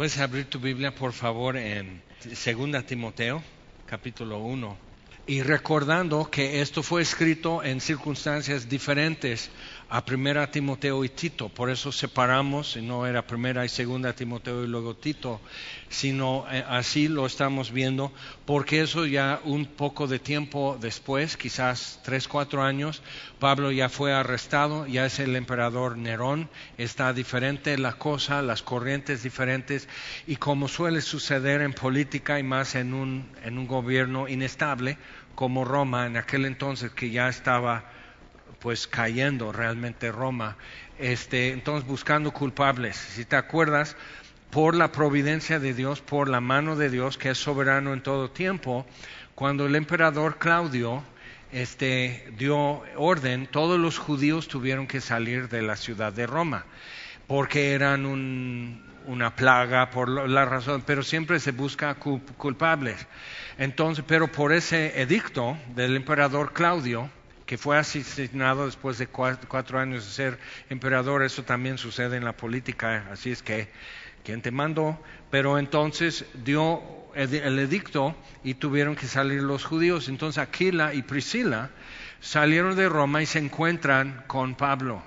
Puedes abrir tu Biblia, por favor, en 2 Timoteo, capítulo 1. Y recordando que esto fue escrito en circunstancias diferentes a primera Timoteo y Tito, por eso separamos, no era primera y segunda Timoteo y luego Tito, sino eh, así lo estamos viendo, porque eso ya un poco de tiempo después, quizás tres, cuatro años, Pablo ya fue arrestado, ya es el emperador Nerón, está diferente la cosa, las corrientes diferentes, y como suele suceder en política y más en un, en un gobierno inestable, como Roma en aquel entonces que ya estaba pues cayendo realmente Roma. Este, entonces buscando culpables. Si te acuerdas, por la providencia de Dios, por la mano de Dios, que es soberano en todo tiempo, cuando el emperador Claudio este, dio orden, todos los judíos tuvieron que salir de la ciudad de Roma, porque eran una plaga, por la razón, pero siempre se busca culpables. Entonces, pero por ese edicto del emperador Claudio, que fue asesinado después de cuatro, años de ser emperador, eso también sucede en la política, así es que quien te mandó, pero entonces dio el edicto y tuvieron que salir los judíos. Entonces Aquila y Priscila salieron de Roma y se encuentran con Pablo.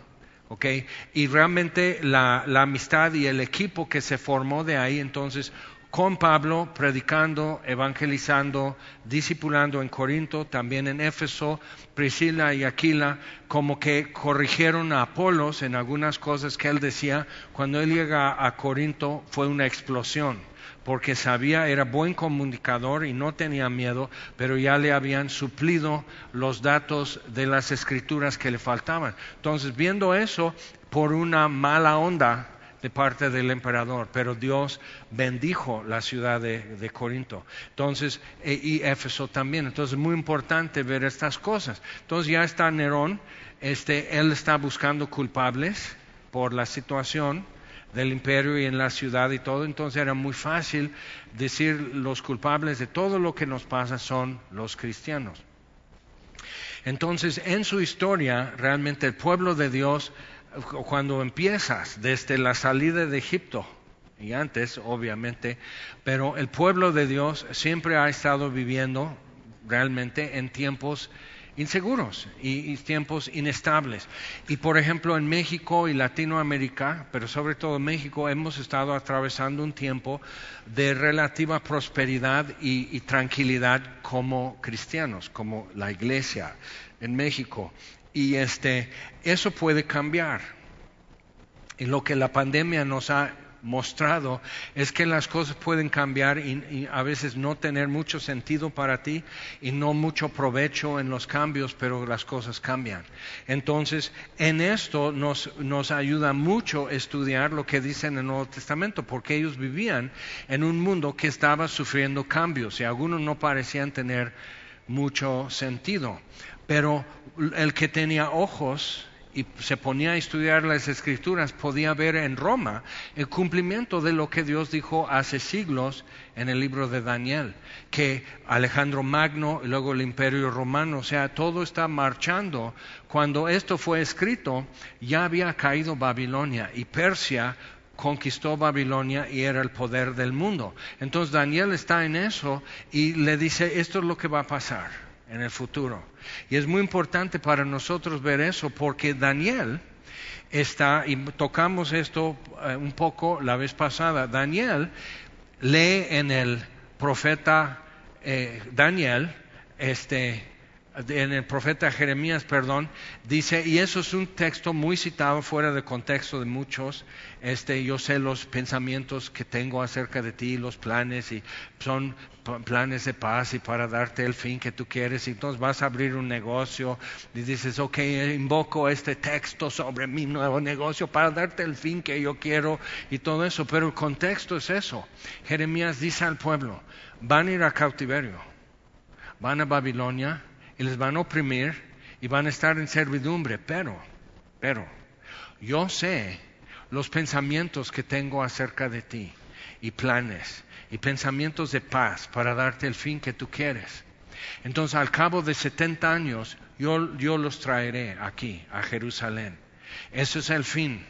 ¿okay? Y realmente la amistad y el equipo que se formó de ahí, entonces con Pablo predicando, evangelizando, discipulando en Corinto, también en Éfeso, Priscila y Aquila, como que corrigieron a Apolos en algunas cosas que él decía. Cuando él llega a Corinto fue una explosión, porque sabía, era buen comunicador y no tenía miedo, pero ya le habían suplido los datos de las escrituras que le faltaban. Entonces, viendo eso, por una mala onda, de parte del emperador, pero Dios bendijo la ciudad de, Corinto. Entonces, e, y Éfeso también. Entonces, es muy importante ver estas cosas. Entonces, ya está Nerón, este, él está buscando culpables por la situación del imperio y en la ciudad y todo, entonces era muy fácil decir los culpables de todo lo que nos pasa son los cristianos. Entonces, en su historia, realmente el pueblo de Dios cuando empiezas desde la salida de Egipto y antes, obviamente, pero el pueblo de Dios siempre ha estado viviendo realmente en tiempos inseguros y, tiempos inestables. Y por ejemplo en México y Latinoamérica, pero sobre todo en México, hemos estado atravesando un tiempo de relativa prosperidad y tranquilidad como cristianos, como la iglesia en México. Y este, eso puede cambiar. Y lo que la pandemia nos ha mostrado es que las cosas pueden cambiar y, a veces no tener mucho sentido para ti y no mucho provecho en los cambios, pero las cosas cambian. Entonces, en esto nos, nos ayuda mucho estudiar lo que dice en el Nuevo Testamento, porque ellos vivían en un mundo que estaba sufriendo cambios y algunos no parecían tener mucho sentido. Pero el que tenía ojos y se ponía a estudiar las escrituras podía ver en Roma el cumplimiento de lo que Dios dijo hace siglos en el libro de Daniel, que Alejandro Magno y luego el imperio romano, o sea, todo está marchando. Cuando esto fue escrito, ya había caído Babilonia y Persia conquistó Babilonia y era el poder del mundo. Entonces Daniel está en eso y le dice, esto es lo que va a pasar en el futuro. Y es muy importante para nosotros ver eso porque Daniel está, y tocamos esto eh, un poco la vez pasada, Daniel lee en el profeta eh, Daniel, este, en el profeta Jeremías, perdón, dice, y eso es un texto muy citado fuera de contexto de muchos, este, yo sé los pensamientos que tengo acerca de ti, los planes, y son planes de paz y para darte el fin que tú quieres, y entonces vas a abrir un negocio y dices, ok, invoco este texto sobre mi nuevo negocio para darte el fin que yo quiero y todo eso, pero el contexto es eso. Jeremías dice al pueblo, van a ir a cautiverio, van a Babilonia, y les van a oprimir y van a estar en servidumbre, pero, pero, yo sé los pensamientos que tengo acerca de ti y planes y pensamientos de paz para darte el fin que tú quieres. Entonces al cabo de 70 años yo, yo los traeré aquí, a Jerusalén. Eso es el fin.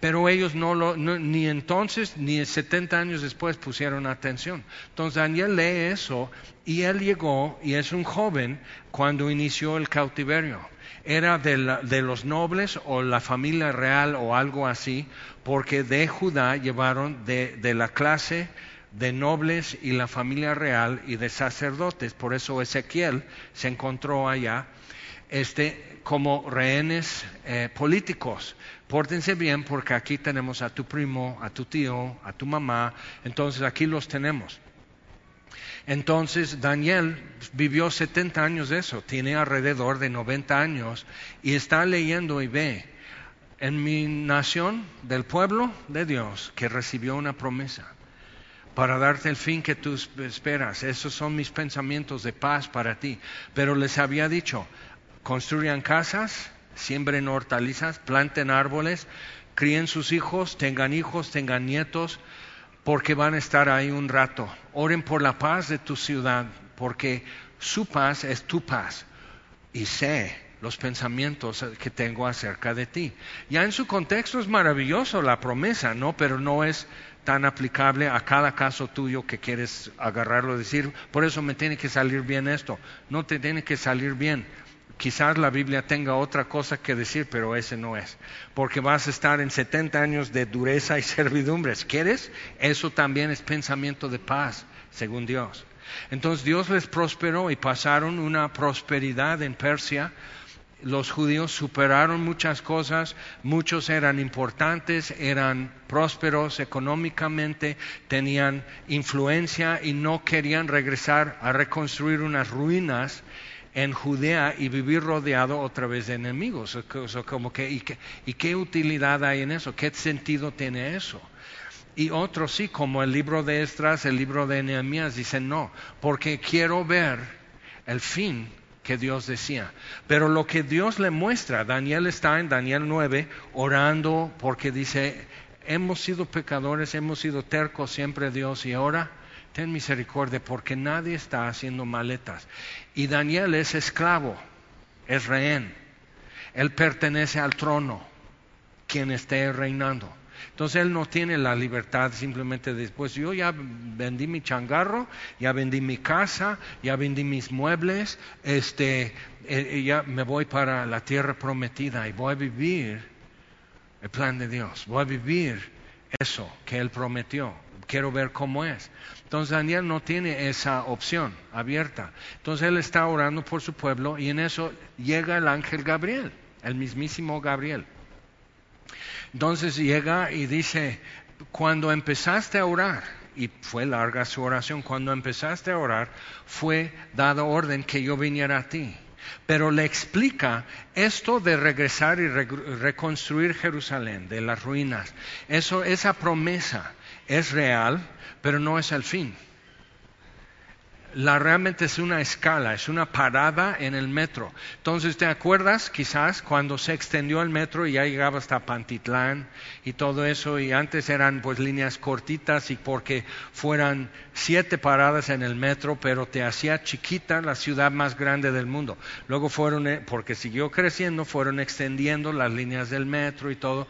Pero ellos no lo, ni entonces ni 70 años después pusieron atención. Entonces Daniel lee eso y él llegó y es un joven cuando inició el cautiverio. Era de, de los nobles o la familia real o algo así, porque de Judá llevaron de la clase de nobles y la familia real y de sacerdotes. Por eso Ezequiel se encontró allá este, como rehenes eh, políticos. Pórtense bien porque aquí tenemos a tu primo, a tu tío, a tu mamá. Entonces aquí los tenemos. Entonces Daniel vivió 70 años de eso, tiene alrededor de 90 años y está leyendo y ve en mi nación del pueblo de Dios que recibió una promesa para darte el fin que tú esperas. Esos son mis pensamientos de paz para ti. Pero les había dicho, construyan casas, siembren hortalizas, planten árboles, críen sus hijos, tengan hijos, tengan nietos, porque van a estar ahí un rato. Oren por la paz de tu ciudad, porque su paz es tu paz. Y sé los pensamientos que tengo acerca de ti. Ya en su contexto es maravilloso la promesa, ¿no? Pero no es tan aplicable a cada caso tuyo que quieres agarrarlo, decir, por eso me tiene que salir bien esto. No te tiene que salir bien. Quizás la Biblia tenga otra cosa que decir, pero ese no es. Porque vas a estar en 70 años de dureza y servidumbres. ¿Quieres? Eso también es pensamiento de paz, según Dios. Entonces Dios les prosperó y pasaron una prosperidad en Persia los judíos superaron muchas cosas, muchos eran importantes, eran prósperos económicamente, tenían influencia y no querían regresar a reconstruir unas ruinas en Judea y vivir rodeado otra vez de enemigos. como que, ¿y, ¿Y qué utilidad hay en eso? ¿Qué sentido tiene eso? Y otros sí, como el libro de Estras, el libro de Nehemías, dicen no, porque quiero ver el fin que Dios decía. Pero lo que Dios le muestra, Daniel está en Daniel 9 orando porque dice, hemos sido pecadores, hemos sido tercos siempre Dios y ahora ten misericordia porque nadie está haciendo maletas. Y Daniel es esclavo, es rehén, él pertenece al trono, quien esté reinando. Entonces él no tiene la libertad simplemente después, yo ya vendí mi changarro, ya vendí mi casa, ya vendí mis muebles, este, eh, ya me voy para la tierra prometida y voy a vivir el plan de Dios, voy a vivir eso que él prometió, quiero ver cómo es. Entonces Daniel no tiene esa opción abierta. Entonces él está orando por su pueblo y en eso llega el ángel Gabriel, el mismísimo Gabriel. Entonces llega y dice, cuando empezaste a orar, y fue larga su oración, cuando empezaste a orar, fue dado orden que yo viniera a ti. Pero le explica esto de regresar y reconstruir Jerusalén, de las ruinas. Eso, esa promesa es real, pero no es el fin la realmente es una escala, es una parada en el metro. Entonces, ¿te acuerdas quizás cuando se extendió el metro y ya llegaba hasta Pantitlán y todo eso? Y antes eran pues líneas cortitas y porque fueran siete paradas en el metro, pero te hacía chiquita la ciudad más grande del mundo. Luego fueron, eh, porque siguió creciendo, fueron extendiendo las líneas del metro y todo.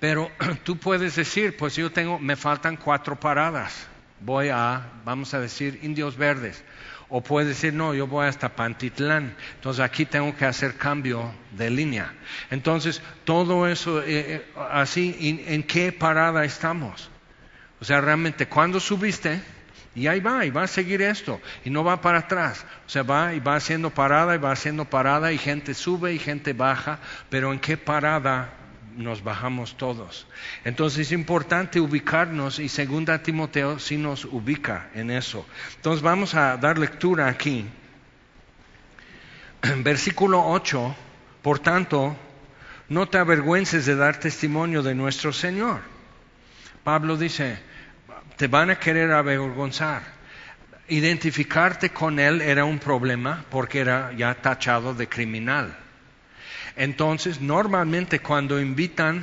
Pero tú puedes decir, pues yo tengo, me faltan cuatro paradas voy a, vamos a decir, Indios Verdes. O puede decir, no, yo voy hasta Pantitlán. Entonces aquí tengo que hacer cambio de línea. Entonces, todo eso, eh, eh, así, ¿en qué parada estamos? O sea, realmente, ¿cuándo subiste? Y ahí va, y va a seguir esto, y no va para atrás. O sea, va y va haciendo parada, y va haciendo parada, y gente sube y gente baja, pero ¿en qué parada nos bajamos todos. Entonces es importante ubicarnos y segunda Timoteo sí nos ubica en eso. Entonces vamos a dar lectura aquí. Versículo 8, por tanto, no te avergüences de dar testimonio de nuestro Señor. Pablo dice, te van a querer avergonzar. Identificarte con Él era un problema porque era ya tachado de criminal. Entonces, normalmente cuando invitan,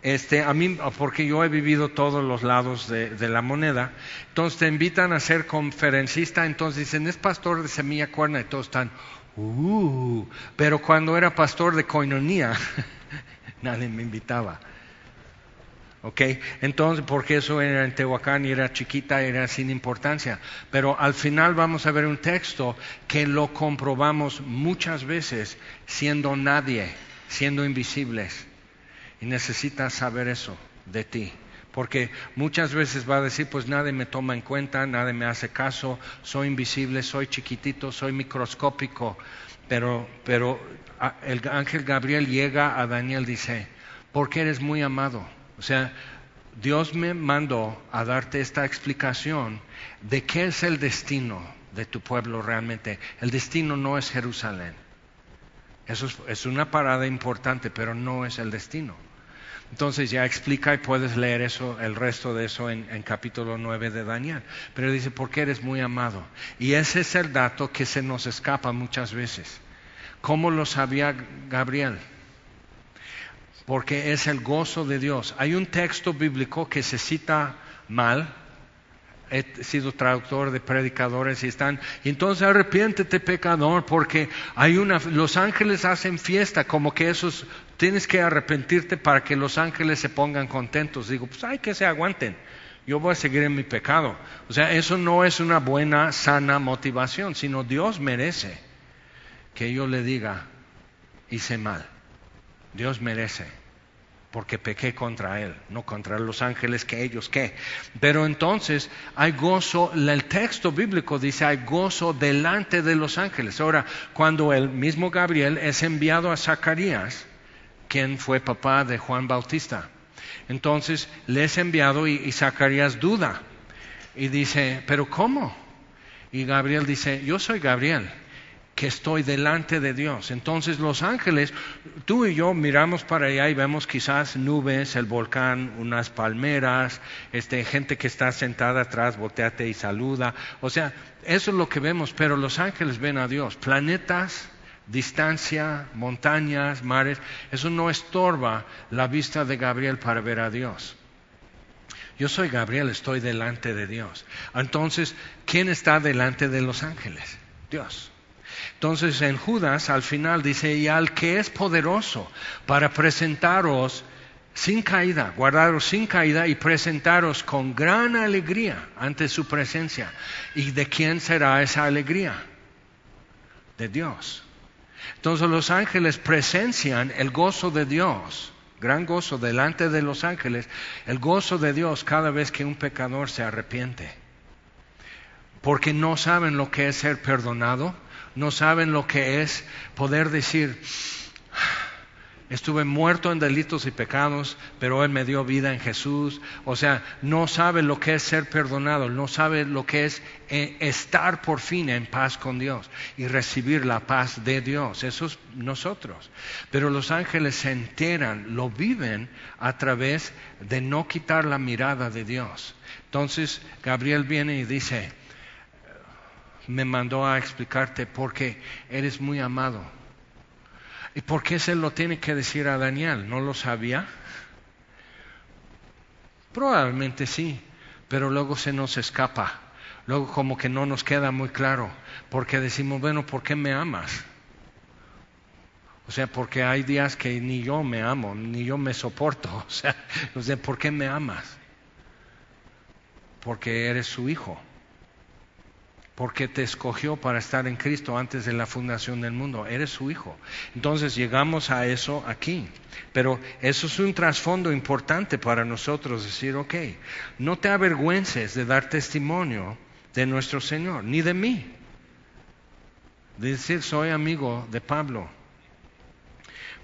este, a mí, porque yo he vivido todos los lados de, la moneda, entonces te invitan a ser conferencista, entonces dicen, es pastor de semilla cuerna, y todos están, Uh, pero cuando era pastor de coinonía, nadie me invitaba. ¿Ok? Entonces, porque eso era en Tehuacán y era chiquita, era sin importancia. Pero al final vamos a ver un texto que lo comprobamos muchas veces siendo nadie, siendo invisibles. Y necesitas saber eso de ti. Porque muchas veces va a decir, pues nadie me toma en cuenta, nadie me hace caso, soy invisible, soy chiquitito, soy microscópico. Pero, pero el ángel Gabriel llega a Daniel y dice, porque eres muy amado o sea, Dios me mandó a darte esta explicación de qué es el destino de tu pueblo realmente. El destino no es Jerusalén. Eso es, una parada importante, pero no es el destino. Entonces ya explica y puedes leer eso, el resto de eso en, capítulo 9 de Daniel. Pero dice, porque eres muy amado. Y ese es el dato que se nos escapa muchas veces. ¿Cómo lo sabía Gabriel? Porque es el gozo de Dios. Hay un texto bíblico que se cita mal, he sido traductor de predicadores y están, entonces arrepiéntete pecador porque hay una, los ángeles hacen fiesta, como que esos, tienes que arrepentirte para que los ángeles se pongan contentos. Digo, pues hay que se aguanten, yo voy a seguir en mi pecado. O sea, eso no es una buena, sana motivación, sino Dios merece que yo le diga, hice mal. Dios merece, porque pequé contra Él, no contra los ángeles que ellos qué. Pero entonces hay gozo, el texto bíblico dice hay gozo delante de los ángeles. Ahora, cuando el mismo Gabriel es enviado a Zacarías, quien fue papá de Juan Bautista, entonces le es enviado y, y Zacarías duda y dice, pero ¿cómo? Y Gabriel dice, yo soy Gabriel que estoy delante de Dios. Entonces los ángeles, tú y yo miramos para allá y vemos quizás nubes, el volcán, unas palmeras, este, gente que está sentada atrás, volteate y saluda. O sea, eso es lo que vemos, pero los ángeles ven a Dios. Planetas, distancia, montañas, mares, eso no estorba la vista de Gabriel para ver a Dios. Yo soy Gabriel, estoy delante de Dios. Entonces, ¿quién está delante de los ángeles? Dios. Entonces en Judas al final dice, y al que es poderoso para presentaros sin caída, guardaros sin caída y presentaros con gran alegría ante su presencia. ¿Y de quién será esa alegría? De Dios. Entonces los ángeles presencian el gozo de Dios, gran gozo delante de los ángeles, el gozo de Dios cada vez que un pecador se arrepiente. Porque no saben lo que es ser perdonado, no saben lo que es poder decir, estuve muerto en delitos y pecados, pero Él me dio vida en Jesús. O sea, no sabe lo que es ser perdonado, no sabe lo que es eh, estar por fin en paz con Dios y recibir la paz de Dios. Eso es nosotros. Pero los ángeles se enteran, lo viven a través de no quitar la mirada de Dios. Entonces Gabriel viene y dice, me mandó a explicarte porque eres muy amado. ¿Y por qué se lo tiene que decir a Daniel? ¿No lo sabía? Probablemente sí, pero luego se nos escapa. Luego como que no nos queda muy claro, porque decimos, bueno, ¿por qué me amas? O sea, porque hay días que ni yo me amo, ni yo me soporto. O sea, o sea ¿por qué me amas? Porque eres su hijo porque te escogió para estar en Cristo antes de la fundación del mundo. Eres su hijo. Entonces llegamos a eso aquí. Pero eso es un trasfondo importante para nosotros, decir, ok, no te avergüences de dar testimonio de nuestro Señor, ni de mí. De decir, soy amigo de Pablo,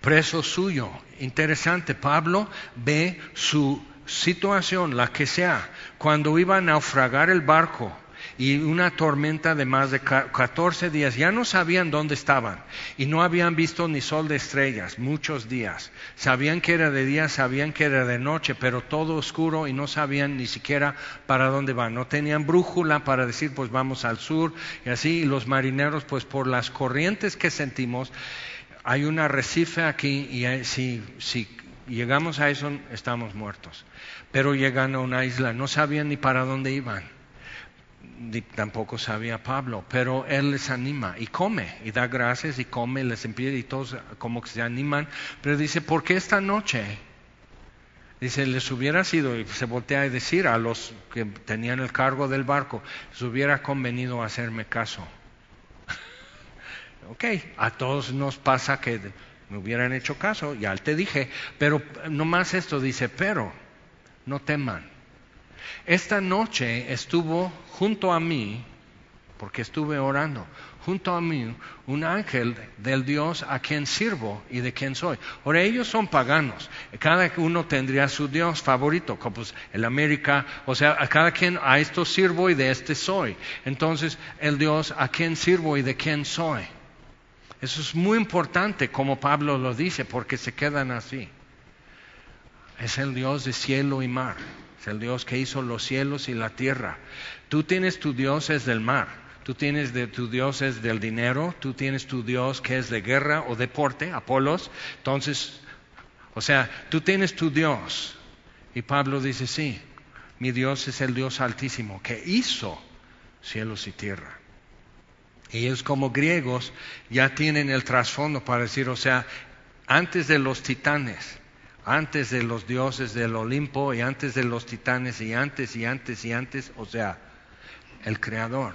preso suyo. Interesante, Pablo ve su situación, la que sea, cuando iba a naufragar el barco y una tormenta de más de 14 días. Ya no sabían dónde estaban y no habían visto ni sol de estrellas muchos días. Sabían que era de día, sabían que era de noche, pero todo oscuro y no sabían ni siquiera para dónde van. No tenían brújula para decir pues vamos al sur y así. Y los marineros pues por las corrientes que sentimos, hay un arrecife aquí y si, si llegamos a eso estamos muertos. Pero llegan a una isla, no sabían ni para dónde iban tampoco sabía Pablo, pero él les anima y come y da gracias y come, les empieza y todos como que se animan, pero dice, ¿por qué esta noche? Dice, les hubiera sido, y se voltea a decir a los que tenían el cargo del barco, les hubiera convenido hacerme caso. ok, a todos nos pasa que me hubieran hecho caso, ya te dije, pero nomás esto dice, pero no teman. Esta noche estuvo junto a mí, porque estuve orando, junto a mí un ángel del Dios a quien sirvo y de quien soy. Ahora ellos son paganos, cada uno tendría su Dios favorito, como pues el América, o sea, a cada quien a esto sirvo y de este soy. Entonces, el Dios a quien sirvo y de quien soy. Eso es muy importante, como Pablo lo dice, porque se quedan así. Es el Dios de cielo y mar. El Dios que hizo los cielos y la tierra. Tú tienes tu Dios es del mar. Tú tienes tu Dios es del dinero. Tú tienes tu Dios que es de guerra o deporte, Apolos. Entonces, o sea, tú tienes tu Dios. Y Pablo dice, sí, mi Dios es el Dios altísimo que hizo cielos y tierra. Y ellos como griegos ya tienen el trasfondo para decir, o sea, antes de los titanes, antes de los dioses del Olimpo y antes de los titanes y antes y antes y antes, o sea, el creador,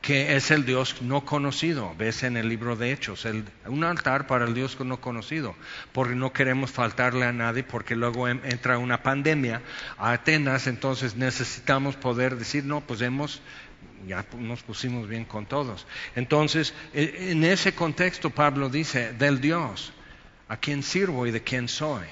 que es el Dios no conocido, ves en el libro de Hechos, un altar para el Dios no conocido, porque no queremos faltarle a nadie, porque luego entra una pandemia a Atenas, entonces necesitamos poder decir, no, pues hemos ya nos pusimos bien con todos. Entonces, e, en ese contexto Pablo dice, del Dios, a quien sirvo y de quien soy.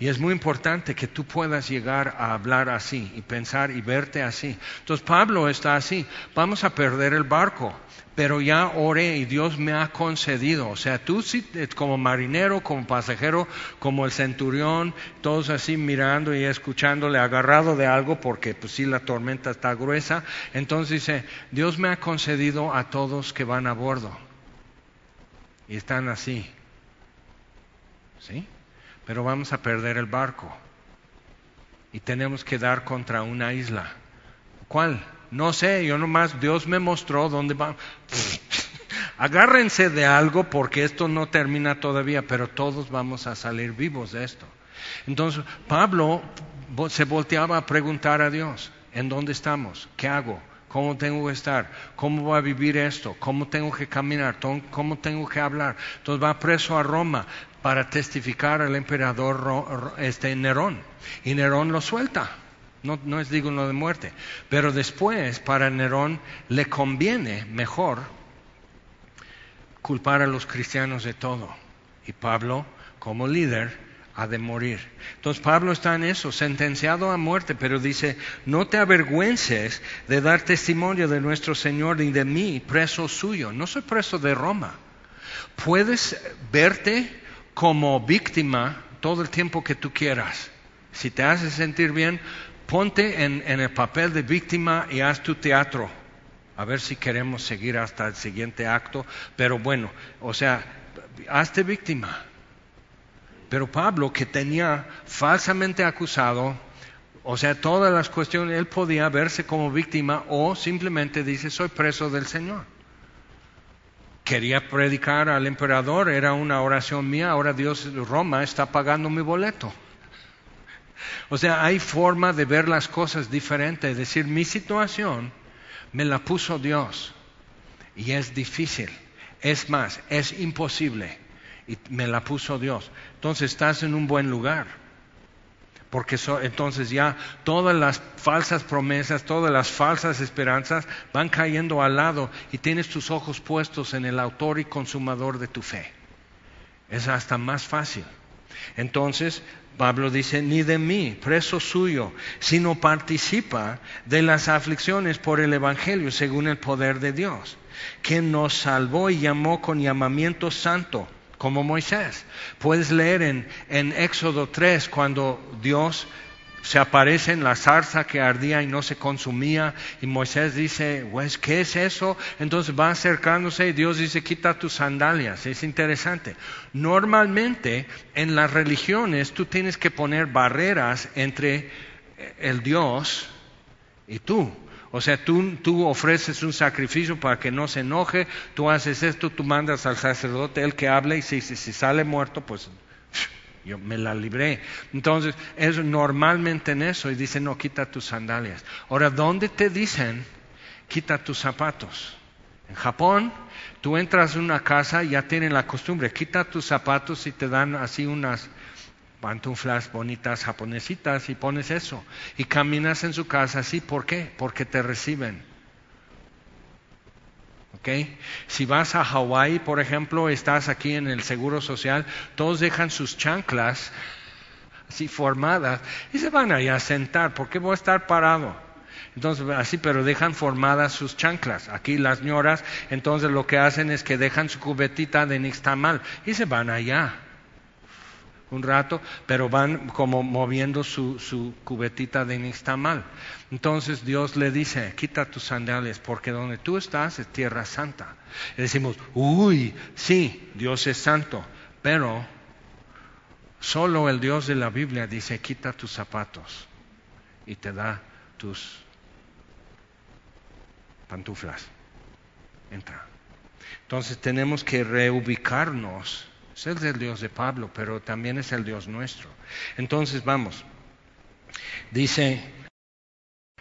Y es muy importante que tú puedas llegar a hablar así y pensar y verte así. Entonces Pablo está así, vamos a perder el barco, pero ya oré y Dios me ha concedido. O sea, tú eh, como marinero, como pasajero, como el centurión, todos así mirando y escuchándole, agarrado de algo, porque pues sí la tormenta está gruesa. Entonces dice, Dios me ha concedido a todos que van a bordo. Y están así. ¿Sí? Pero vamos a perder el barco y tenemos que dar contra una isla. ¿Cuál? No sé, yo nomás, Dios me mostró dónde va. Agárrense de algo porque esto no termina todavía, pero todos vamos a salir vivos de esto. Entonces, Pablo se volteaba a preguntar a Dios, ¿en dónde estamos? ¿Qué hago? ¿Cómo tengo que estar? ¿Cómo voy a vivir esto? ¿Cómo tengo que caminar? ¿Cómo tengo que hablar? Entonces va preso a Roma para testificar al emperador este, Nerón. Y Nerón lo suelta. No, no es digno de muerte. Pero después, para Nerón le conviene mejor culpar a los cristianos de todo. Y Pablo, como líder, ha de morir. Entonces Pablo está en eso, sentenciado a muerte, pero dice, no te avergüences de dar testimonio de nuestro Señor y de mí, preso suyo. No soy preso de Roma. Puedes verte como víctima todo el tiempo que tú quieras. Si te hace sentir bien, ponte en, en el papel de víctima y haz tu teatro. A ver si queremos seguir hasta el siguiente acto. Pero bueno, o sea, hazte víctima pero Pablo, que tenía falsamente acusado, o sea, todas las cuestiones, él podía verse como víctima o simplemente dice, soy preso del Señor. Quería predicar al emperador, era una oración mía, ahora Dios, Roma está pagando mi boleto. O sea, hay forma de ver las cosas diferentes, es decir, mi situación me la puso Dios y es difícil, es más, es imposible y me la puso Dios. Entonces estás en un buen lugar. Porque entonces ya todas las falsas promesas, todas las falsas esperanzas van cayendo al lado y tienes tus ojos puestos en el autor y consumador de tu fe. Es hasta más fácil. Entonces, Pablo dice, ni de mí, preso suyo, sino participa de las aflicciones por el Evangelio según el poder de Dios, que nos salvó y llamó con llamamiento santo como Moisés. Puedes leer en, en Éxodo 3 cuando Dios se aparece en la zarza que ardía y no se consumía y Moisés dice, pues, ¿qué es eso? Entonces va acercándose y Dios dice, quita tus sandalias. Es interesante. Normalmente en las religiones tú tienes que poner barreras entre el Dios y tú. O sea, tú, tú ofreces un sacrificio para que no se enoje, tú haces esto, tú mandas al sacerdote, el que hable, y si, sale muerto, pues yo me la libré. Entonces, es normalmente en eso, y dicen, no, quita tus sandalias. Ahora, ¿dónde te dicen, quita tus zapatos? En Japón, tú entras en una casa ya tienen la costumbre, quita tus zapatos y te dan así unas pantuflas bonitas japonesitas y pones eso. Y caminas en su casa así, ¿por qué? Porque te reciben. ¿Okay? Si vas a Hawái, por ejemplo, estás aquí en el Seguro Social, todos dejan sus chanclas así formadas y se van allá a sentar. ¿Por qué voy a estar parado? Entonces, así, pero dejan formadas sus chanclas. Aquí las ñoras, entonces lo que hacen es que dejan su cubetita de nixtamal y se van allá un rato, pero van como moviendo su, su cubetita de nixtamal. Entonces Dios le dice, quita tus sandalias, porque donde tú estás es tierra santa. Y decimos, uy, sí, Dios es santo, pero solo el Dios de la Biblia dice, quita tus zapatos y te da tus pantuflas. Entra. Entonces tenemos que reubicarnos es el Dios de Pablo, pero también es el Dios nuestro. Entonces vamos. Dice,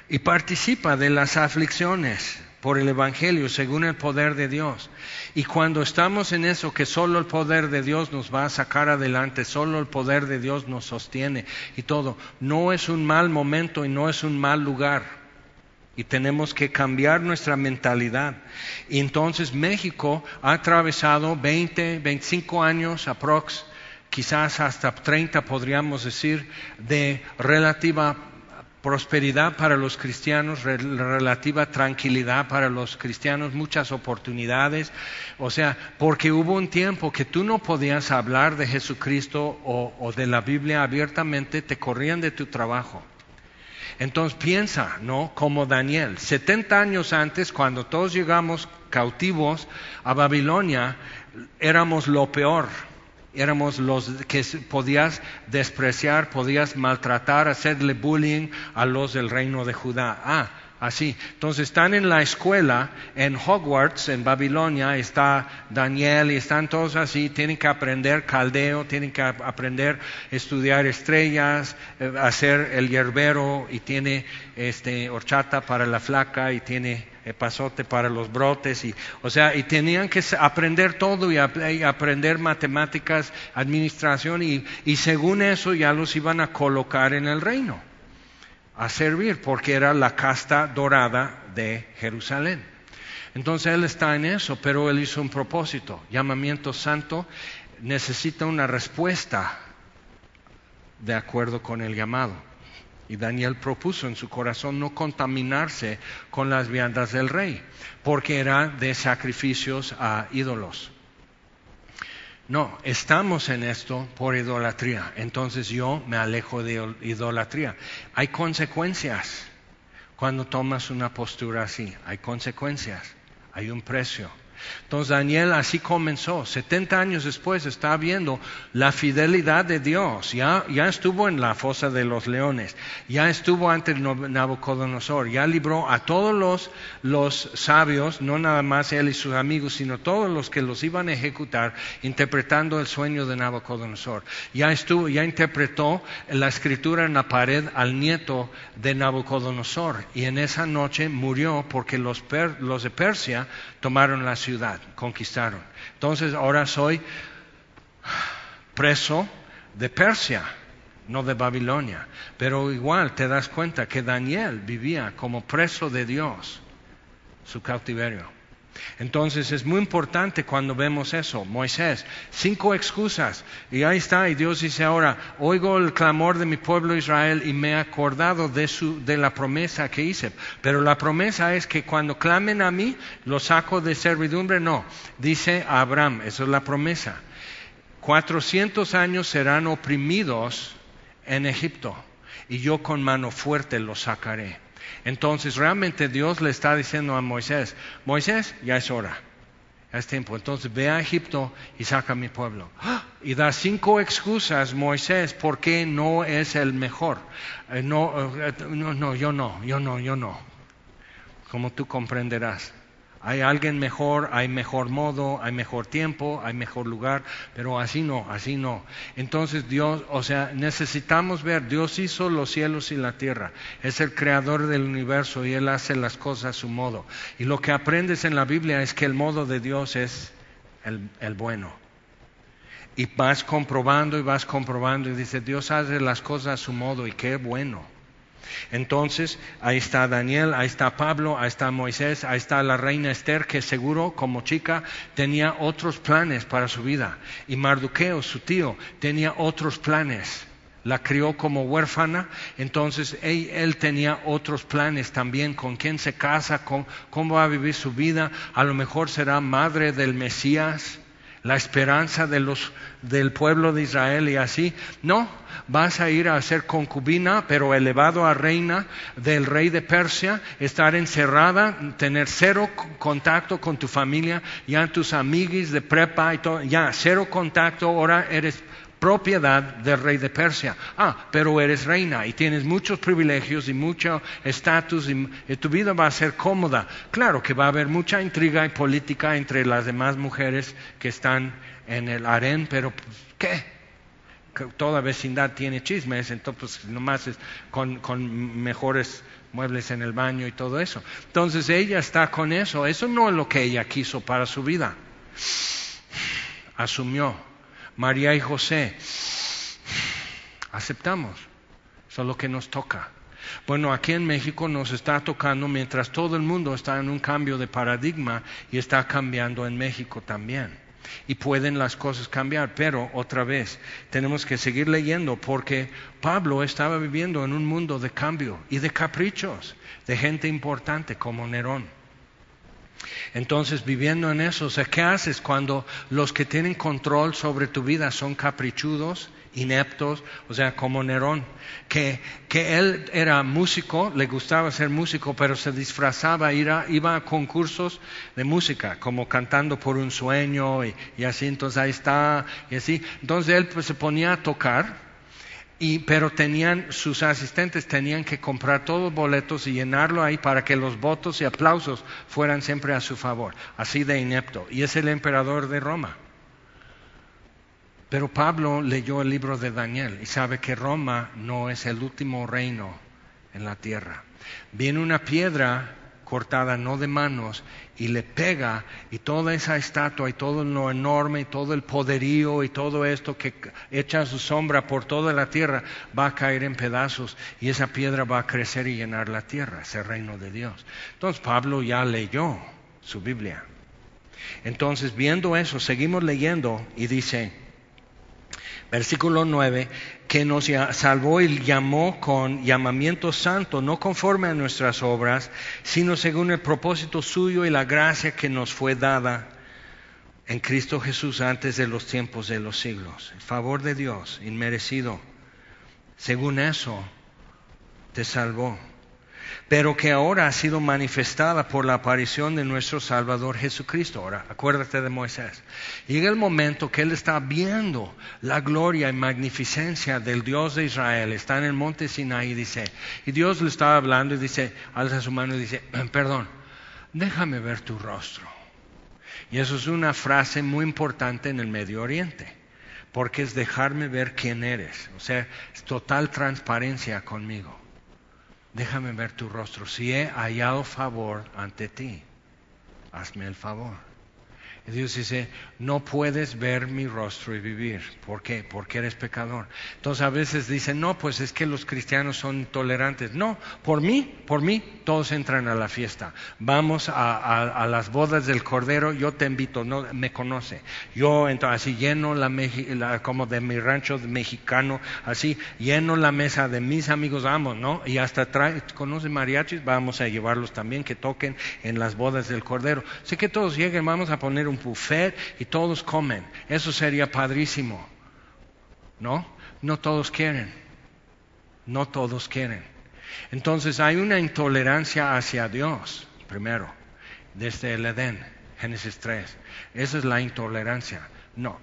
y participa de las aflicciones por el Evangelio según el poder de Dios. Y cuando estamos en eso, que solo el poder de Dios nos va a sacar adelante, solo el poder de Dios nos sostiene y todo, no es un mal momento y no es un mal lugar y tenemos que cambiar nuestra mentalidad. Y entonces México ha atravesado 20, 25 años aprox, quizás hasta 30 podríamos decir, de relativa prosperidad para los cristianos, relativa tranquilidad para los cristianos, muchas oportunidades. O sea, porque hubo un tiempo que tú no podías hablar de Jesucristo o, o de la Biblia abiertamente, te corrían de tu trabajo. Entonces piensa, ¿no? Como Daniel, 70 años antes, cuando todos llegamos cautivos a Babilonia, éramos lo peor. Éramos los que podías despreciar, podías maltratar, hacerle bullying a los del reino de Judá. Ah, Así. Entonces están en la escuela, en Hogwarts, en Babilonia, está Daniel y están todos así, tienen que aprender caldeo, tienen que aprender estudiar estrellas, eh, hacer el hierbero y tiene este, horchata para la flaca y tiene pasote para los brotes y o sea y tenían que aprender todo y, aprender matemáticas administración y según eso ya los iban a colocar en el reino a servir porque era la casta dorada de Jerusalén. Entonces él está en eso, pero él hizo un propósito. Llamamiento santo necesita una respuesta de acuerdo con el llamado. Y Daniel propuso en su corazón no contaminarse con las viandas del rey, porque era de sacrificios a ídolos. No, estamos en esto por idolatría. Entonces yo me alejo de idolatría. Hay consecuencias cuando tomas una postura así. Hay consecuencias. Hay un precio. Entonces Daniel así comenzó. 70 años después está viendo la fidelidad de Dios. Ya, ya estuvo en la fosa de los leones. Ya estuvo ante Nabucodonosor. Ya libró a todos los, los sabios, no nada más él y sus amigos, sino todos los que los iban a ejecutar, interpretando el sueño de Nabucodonosor. Ya estuvo, ya interpretó la escritura en la pared al nieto de Nabucodonosor. Y en esa noche murió porque los, los de Persia tomaron la ciudad, conquistaron. Entonces ahora soy preso de Persia, no de Babilonia. Pero igual te das cuenta que Daniel vivía como preso de Dios su cautiverio. Entonces es muy importante cuando vemos eso. Moisés, cinco excusas. Y ahí está. Y Dios dice ahora, oigo el clamor de mi pueblo Israel y me he acordado de, su, de la promesa que hice. Pero la promesa es que cuando clamen a mí, los saco de servidumbre. No, dice Abraham, eso es la promesa. Cuatrocientos años serán oprimidos en Egipto y yo con mano fuerte los sacaré. Entonces realmente Dios le está diciendo a Moisés, Moisés, ya es hora, ya es tiempo. Entonces ve a Egipto y saca a mi pueblo. Y da cinco excusas Moisés por qué no es el mejor. Eh, no, eh, no, no, yo no, yo no, yo no. como tú comprenderás. Hay alguien mejor, hay mejor modo, hay mejor tiempo, hay mejor lugar, pero así no, así no. Entonces Dios, o sea, necesitamos ver, Dios hizo los cielos y la tierra, es el creador del universo y Él hace las cosas a su modo. Y lo que aprendes en la Biblia es que el modo de Dios es el, bueno. Y vas comprobando y vas comprobando y dice, Dios hace las cosas a su modo y qué bueno. Entonces, ahí está Daniel, ahí está Pablo, ahí está Moisés, ahí está la reina Esther, que seguro como chica tenía otros planes para su vida. Y Marduqueo, su tío, tenía otros planes. La crió como huérfana, entonces él, tenía otros planes también, con quién se casa, con, cómo va a vivir su vida, a lo mejor será madre del Mesías, la esperanza de los, del pueblo de Israel y así. No, vas a ir a ser concubina, pero elevado a reina del rey de Persia, estar encerrada, tener cero contacto con tu familia, ya tus amiguis de prepa y todo, ya cero contacto, ahora eres propiedad del rey de Persia. Ah, pero eres reina y tienes muchos privilegios y mucho estatus y, tu vida va a ser cómoda. Claro que va a haber mucha intriga y política entre las demás mujeres que están en el harén, pero ¿qué? toda vecindad tiene chismes, entonces pues, nomás es con mejores muebles en el baño y todo eso. Entonces ella está con eso, eso no es lo que ella quiso para su vida. Asumió. María y José, aceptamos, eso es lo que nos toca. Bueno, aquí en México nos está tocando mientras todo el mundo está en un cambio de paradigma y está cambiando en México también y pueden las cosas cambiar. Pero otra vez, tenemos que seguir leyendo porque Pablo estaba viviendo en un mundo de cambio y de caprichos, de gente importante como Nerón. Entonces, viviendo en eso, ¿qué haces cuando los que tienen control sobre tu vida son caprichudos? ineptos, o sea, como Nerón, que, que, él era músico, le gustaba ser músico, pero se disfrazaba, iba, iba a concursos de música, como cantando por un sueño y, así, entonces ahí está, y así. Entonces él pues, se ponía a tocar. Y, pero tenían, sus asistentes tenían que comprar todos los boletos y llenarlo ahí para que los votos y aplausos fueran siempre a su favor, así de inepto. Y es el emperador de Roma. Pero Pablo leyó el libro de Daniel y sabe que Roma no es el último reino en la tierra. Viene una piedra cortada no de manos y le pega y toda esa estatua y todo lo enorme y todo el poderío y todo esto que echa su sombra por toda la tierra va a caer en pedazos y esa piedra va a crecer y llenar la tierra, ese reino de Dios. Entonces Pablo ya leyó su Biblia. Entonces viendo eso, seguimos leyendo y dice, versículo 9, que nos salvó y llamó con llamamiento santo, no conforme a nuestras obras, sino según el propósito suyo y la gracia que nos fue dada en Cristo Jesús antes de los tiempos de los siglos. El favor de Dios, inmerecido, según eso, te salvó pero que ahora ha sido manifestada por la aparición de nuestro Salvador Jesucristo. Ahora, acuérdate de Moisés. Llega el momento que él está viendo la gloria y magnificencia del Dios de Israel, está en el monte Sinai y dice, y Dios le estaba hablando y dice, alza su mano y dice, perdón, déjame ver tu rostro. Y eso es una frase muy importante en el Medio Oriente, porque es dejarme ver quién eres, o sea, es total transparencia conmigo déjame ver tu rostro. Si he hallado favor ante ti, hazme el favor. Dios dice, no puedes ver mi rostro y vivir. ¿Por qué? Porque eres pecador. Entonces a veces dicen, no, pues es que los cristianos son intolerantes. No, por mí, por mí, todos entran a la fiesta. Vamos a, las bodas del Cordero, yo te invito, no me conoce. Yo entonces así lleno la, como de mi rancho mexicano, así lleno la mesa de mis amigos, vamos, ¿no? Y hasta trae, conoce mariachis, vamos a llevarlos también que toquen en las bodas del Cordero. Sé que todos lleguen, vamos a poner un buffet y todos comen. Eso sería padrísimo. ¿No? No todos quieren. No todos quieren. Entonces hay una intolerancia hacia Dios, primero, desde el Edén, Génesis 3. Esa es la intolerancia. No.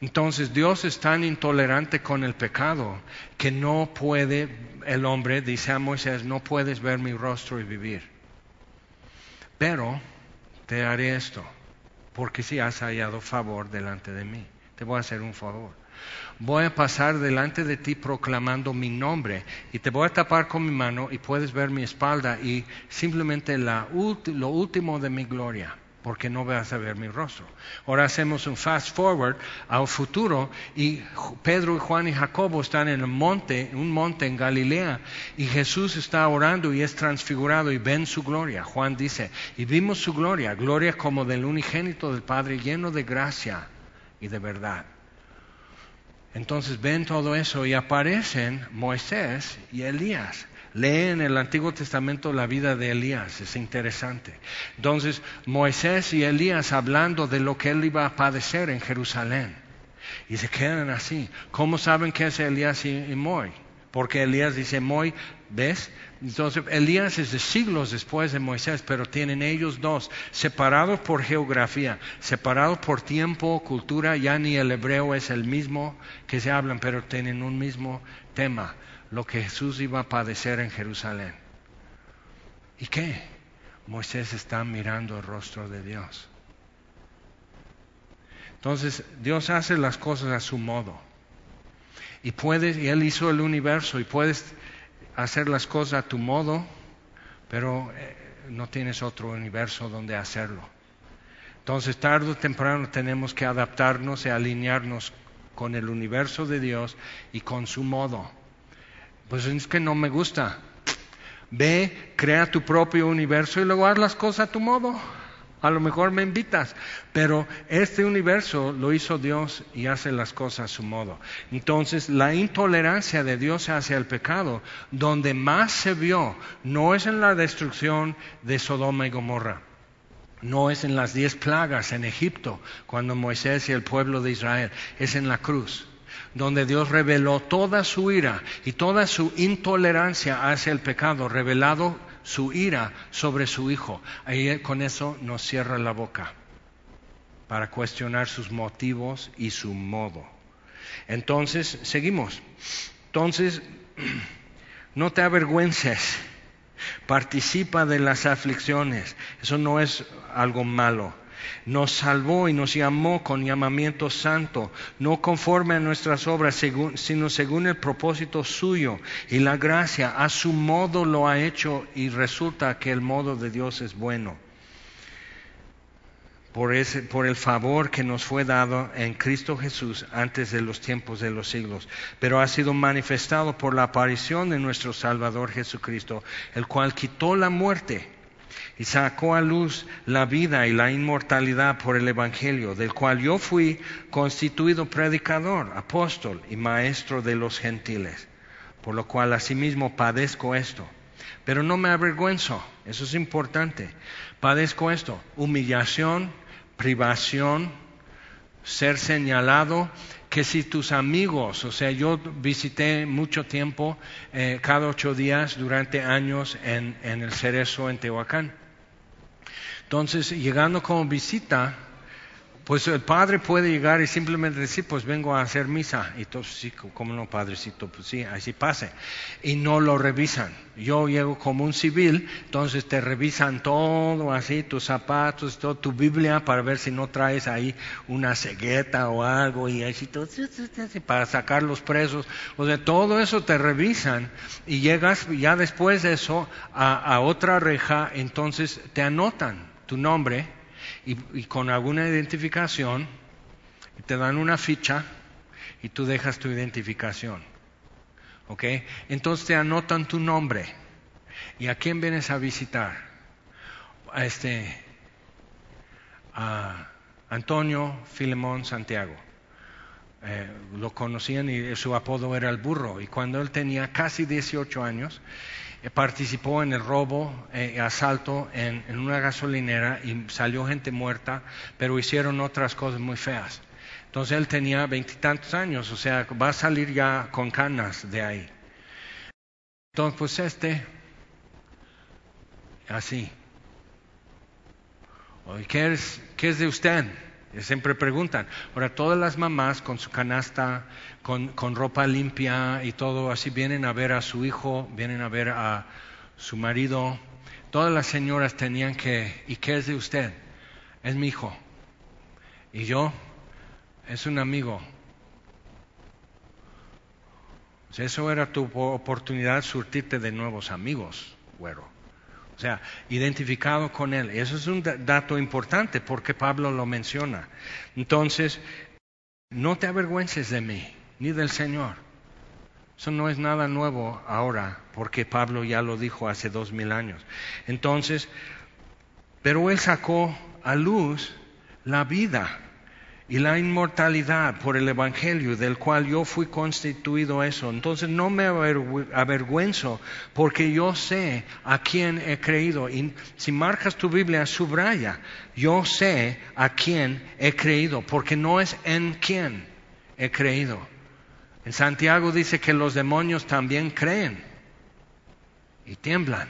Entonces Dios es tan intolerante con el pecado que no puede, el hombre dice a Moisés, no puedes ver mi rostro y vivir. pero te haré esto, porque si has hallado favor delante de mí, te voy a hacer un favor. Voy a pasar delante de ti proclamando mi nombre y te voy a tapar con mi mano y puedes ver mi espalda y simplemente lo último de mi gloria porque no vas a ver mi rostro. Ahora hacemos un fast forward al futuro y Pedro, Juan y Jacobo están en un monte, un monte en Galilea y Jesús está orando y es transfigurado y ven su gloria. Juan dice, y vimos su gloria, gloria como del unigénito del Padre lleno de gracia y de verdad. Entonces ven todo eso y aparecen Moisés y Elías. Lee en el Antiguo Testamento la vida de Elías, es interesante. Entonces, Moisés y Elías hablando de lo que él iba a padecer en Jerusalén. Y se quedan así. ¿Cómo saben que es Elías y, Moy? Porque Elías dice, Moy, ¿ves? Entonces, Elías es de siglos después de Moisés, pero tienen ellos dos, separados por geografía, separados por tiempo, cultura, ya ni el hebreo es el mismo que se hablan, pero tienen un mismo tema lo que Jesús iba a padecer en Jerusalén. ¿Y qué? Moisés está mirando el rostro de Dios. Entonces, Dios hace las cosas a su modo. Y puedes, y Él hizo el universo, y puedes hacer las cosas a tu modo, pero eh, no tienes otro universo donde hacerlo. Entonces, tarde o temprano tenemos que adaptarnos y alinearnos con el universo de Dios y con su modo. Pues es que no me gusta. Ve, crea tu propio universo y luego haz las cosas a tu modo. A lo mejor me invitas, pero este universo lo hizo Dios y hace las cosas a su modo. Entonces, la intolerancia de Dios hacia el pecado, donde más se vio, no es en la destrucción de Sodoma y Gomorra, no es en las diez plagas en Egipto, cuando Moisés y el pueblo de Israel, es en la cruz donde Dios reveló toda su ira y toda su intolerancia hacia el pecado, revelado su ira sobre su Hijo. Ahí con eso nos cierra la boca para cuestionar sus motivos y su modo. Entonces, seguimos. Entonces, no te avergüences, participa de las aflicciones. Eso no es algo malo nos salvó y nos llamó con llamamiento santo, no conforme a nuestras obras, sino según el propósito suyo y la gracia, a su modo lo ha hecho y resulta que el modo de Dios es bueno. Por, el favor que nos fue dado en Cristo Jesús antes de los tiempos de los siglos, pero ha sido manifestado por la aparición de nuestro Salvador Jesucristo, el cual quitó la muerte y sacó a luz la vida y la inmortalidad por el Evangelio, del cual yo fui constituido predicador, apóstol y maestro de los gentiles, por lo cual asimismo padezco esto. Pero no me avergüenzo, eso es importante. Padezco esto, humillación, privación, ser señalado, que si tus amigos, o sea, yo visité mucho tiempo, eh, cada ocho días durante años en, en el Cerezo en Tehuacán. Entonces, llegando como visita, pues el padre puede llegar y simplemente decir, pues vengo a hacer misa. Y entonces, sí, como no, padrecito, pues sí, así pase. Y no lo revisan. Yo llego como un civil, entonces te revisan todo así, tus zapatos, todo, tu Biblia, para ver si no traes ahí una cegueta o algo, y así todo, para sacar los presos. O sea, todo eso te revisan y llegas ya después de eso a otra reja, entonces te anotan tu nombre y, con alguna identificación, te dan una ficha y tú dejas tu identificación. ¿Ok? Entonces te anotan tu nombre. ¿Y a quién vienes a visitar? A este, a Antonio Filemón Santiago. Eh, lo conocían y su apodo era el burro. Y cuando él tenía casi 18 años, participó en el robo, eh, asalto en, una gasolinera y salió gente muerta, pero hicieron otras cosas muy feas. Entonces él tenía veintitantos años, o sea, va a salir ya con canas de ahí. Entonces, pues este, así. ¿Qué es, qué es de usted? Siempre preguntan. Ahora, todas las mamás con su canasta, con, ropa limpia y todo así, vienen a ver a su hijo, vienen a ver a su marido. todas las señoras tenían que, ¿y qué es de usted? Es mi hijo. Y yo, es un amigo. Eso era tu oportunidad surtirte de nuevos amigos, güero. O sea, identificado con Él. Eso es un dato importante porque Pablo lo menciona. Entonces, no te avergüences de mí, ni del Señor. Eso no es nada nuevo ahora, porque Pablo ya lo dijo hace dos mil años. Entonces, pero Él sacó a luz la vida y la inmortalidad por el Evangelio, del cual yo fui constituido eso. Entonces no me avergüenzo porque yo sé a quién he creído. Y si marcas tu Biblia, subraya, yo sé a quién he creído, porque no es en quién he creído. En Santiago dice que los demonios también creen y tiemblan.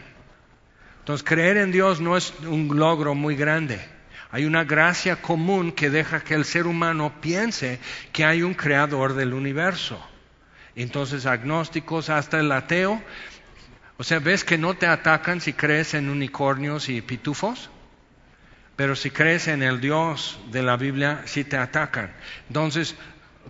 Entonces creer en Dios no es un logro muy grande. Hay una gracia común que deja que el ser humano piense que hay un creador del universo. Entonces, agnósticos hasta el ateo, o sea, ves que no te atacan si crees en unicornios y pitufos, pero si crees en el Dios de la Biblia, sí te atacan. Entonces,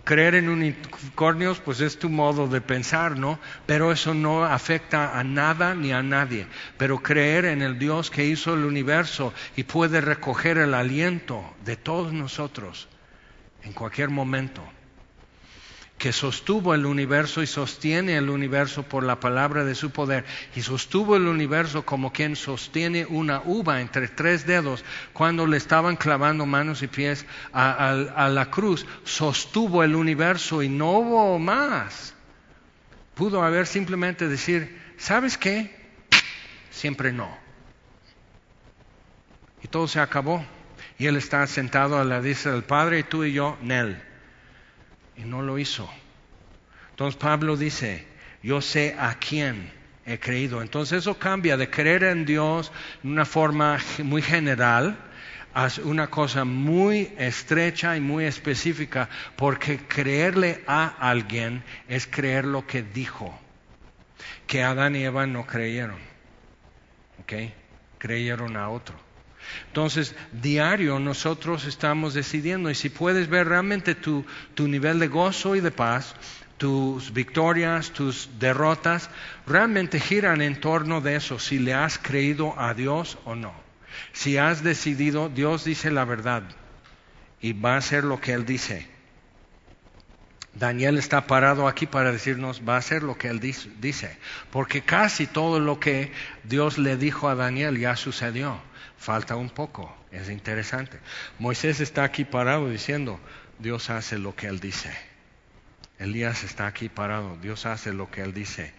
creer en unicornios, pues es tu modo de pensar, ¿no? Pero eso no afecta a nada ni a nadie. Pero creer en el Dios que hizo el universo y puede recoger el aliento de todos nosotros en cualquier momento que sostuvo el universo y sostiene el universo por la palabra de su poder, y sostuvo el universo como quien sostiene una uva entre tres dedos cuando le estaban clavando manos y pies a, la cruz, sostuvo el universo y no hubo más. Pudo haber simplemente decir, ¿sabes qué? Siempre no. Y todo se acabó. Y él está sentado a la diestra del Padre y tú y yo, Nel y no lo hizo. Entonces Pablo dice, yo sé a quién he creído. Entonces eso cambia de creer en Dios de una forma muy general a una cosa muy estrecha y muy específica, porque creerle a alguien es creer lo que dijo, que Adán y Eva no creyeron, ¿ok? Creyeron a otro. Entonces, diario nosotros estamos decidiendo y si puedes ver realmente tu, tu nivel de gozo y de paz, tus victorias, tus derrotas, realmente giran en torno de eso, si le has creído a Dios o no. Si has decidido, Dios dice la verdad y va a hacer lo que Él dice. Daniel está parado aquí para decirnos, va a hacer lo que Él dice, porque casi todo lo que Dios le dijo a Daniel ya sucedió. Falta un poco, es interesante. Moisés está aquí parado diciendo, Dios hace lo que él dice. Elías está aquí parado, Dios hace lo que él dice.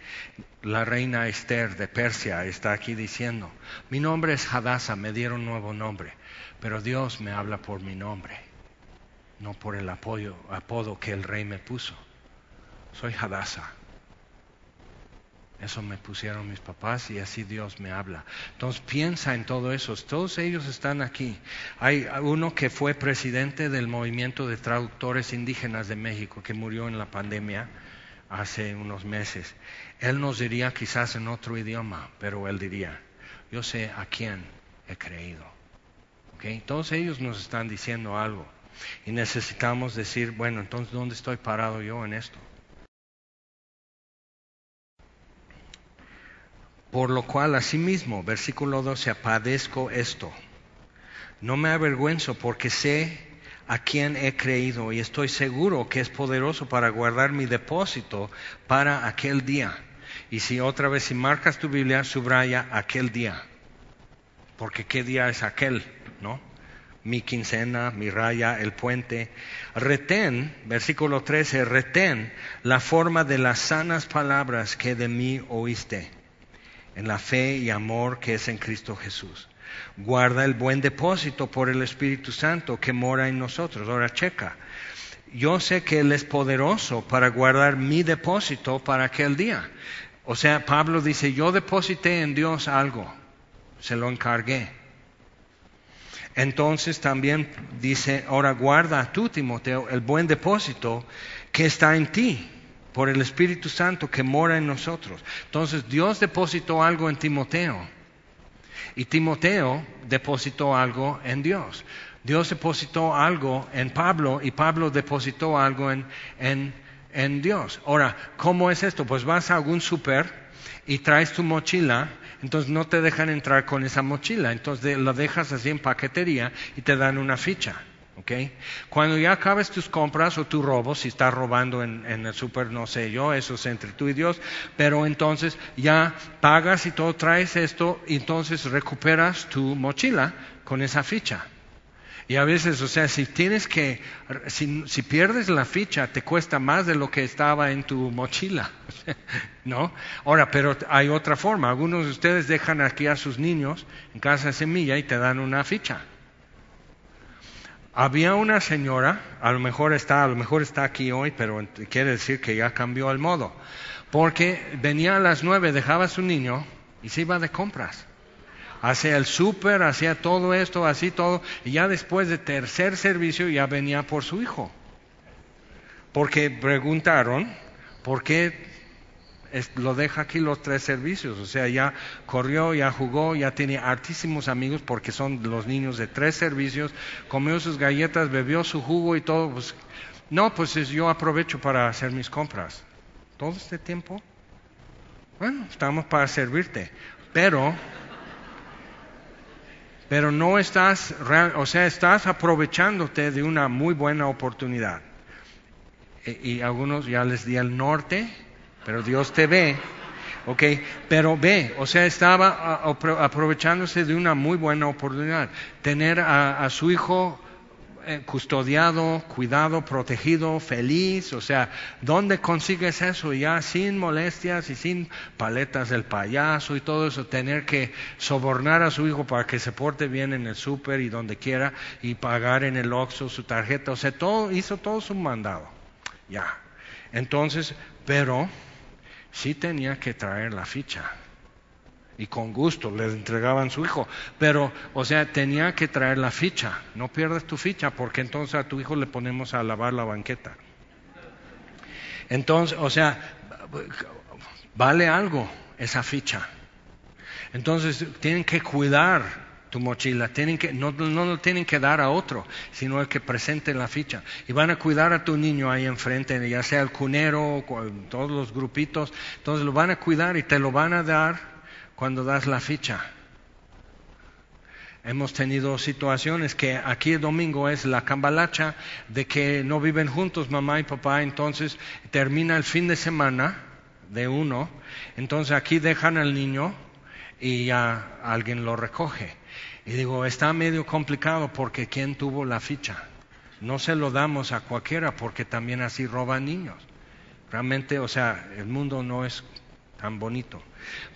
La reina Esther de Persia está aquí diciendo, mi nombre es Hadassah, me dieron nuevo nombre, pero Dios me habla por mi nombre, no por el apodo que el rey me puso. Soy Hadassah. Eso me pusieron mis papás y así Dios me habla. Entonces piensa en todo eso. Todos ellos están aquí. Hay uno que fue presidente del movimiento de traductores indígenas de México que murió en la pandemia hace unos meses. Él nos diría quizás en otro idioma, pero él diría, yo sé a quién he creído. ¿Okay? Todos ellos nos están diciendo algo. Y necesitamos decir, bueno, entonces, ¿dónde estoy parado yo en esto? Por lo cual, asimismo, versículo 12, padezco esto. No me avergüenzo porque sé a quién he creído y estoy seguro que es poderoso para guardar mi depósito para aquel día. Y si otra vez, si marcas tu Biblia, subraya aquel día. Porque qué día es aquel, ¿no? Mi quincena, mi raya, el puente. Retén, versículo 13, retén la forma de las sanas palabras que de mí oíste en la fe y amor que es en Cristo Jesús. Guarda el buen depósito por el Espíritu Santo que mora en nosotros. Ahora checa. Yo sé que Él es poderoso para guardar mi depósito para aquel día. O sea, Pablo dice, yo deposité en Dios algo, se lo encargué. Entonces también dice, ahora guarda tú, Timoteo, el buen depósito que está en ti por el Espíritu Santo que mora en nosotros. Entonces Dios depositó algo en Timoteo. Y Timoteo depositó algo en Dios. Dios depositó algo en Pablo y Pablo depositó algo en, en, en Dios. Ahora, ¿cómo es esto? Pues vas a algún super y traes tu mochila, entonces no te dejan entrar con esa mochila, entonces la dejas así en paquetería y te dan una ficha. Okay. Cuando ya acabes tus compras o tu robo, si estás robando en, el super, no sé yo, eso es entre tú y Dios, pero entonces ya pagas y todo, traes esto, y entonces recuperas tu mochila con esa ficha. Y a veces, o sea, si tienes que, si, pierdes la ficha, te cuesta más de lo que estaba en tu mochila, ¿no? Ahora, pero hay otra forma. Algunos de ustedes dejan aquí a sus niños en casa de semilla y te dan una ficha. Había una señora, a lo mejor está, a lo mejor está aquí hoy, pero quiere decir que ya cambió el modo, porque venía a las nueve, dejaba a su niño y se iba de compras hacía el súper, hacía todo esto, así todo, y ya después de tercer servicio ya venía por su hijo. Porque preguntaron, ¿por qué lo deja aquí los tres servicios? O sea, ya corrió, ya jugó, ya tiene hartísimos amigos porque son los niños de tres servicios, comió sus galletas, bebió su jugo y todo. Pues, no, pues yo aprovecho para hacer mis compras. ¿Todo este tiempo? Bueno, estamos para servirte. Pero pero no estás, o sea, estás aprovechándote de una muy buena oportunidad. E, y, algunos ya les di el norte, pero Dios te ve, ¿ok? Pero ve, o sea, estaba aprovechándose de una muy buena oportunidad. Tener a su hijo custodiado, cuidado, protegido, feliz. O sea, ¿dónde consigues eso? Ya sin molestias y sin paletas del payaso y todo eso, tener que sobornar a su hijo para que se porte bien en el súper y donde quiera y pagar en el Oxxo su tarjeta. O sea, todo, hizo todo su mandado. Ya. Entonces, pero sí tenía que traer la ficha y con gusto le entregaban su hijo. Pero, o sea, tenía que traer la ficha. No pierdas tu ficha porque entonces a tu hijo le ponemos a lavar la banqueta. Entonces, o sea, vale algo esa ficha. Entonces, tienen que cuidar tu mochila, tienen que, no, no lo tienen que dar a otro, sino el que presente la ficha. Y van a cuidar a tu niño ahí enfrente, ya sea el cunero, todos los grupitos, entonces lo van a cuidar y te lo van a dar cuando das la ficha. Hemos tenido situaciones que aquí el domingo es la cambalacha de que no viven juntos mamá y papá, entonces termina el fin de semana de uno, entonces aquí dejan al niño y ya alguien lo recoge. Y digo, está medio complicado porque ¿quién tuvo la ficha? No se lo damos a cualquiera porque también así roban niños. Realmente, o sea, el mundo no es tan bonito.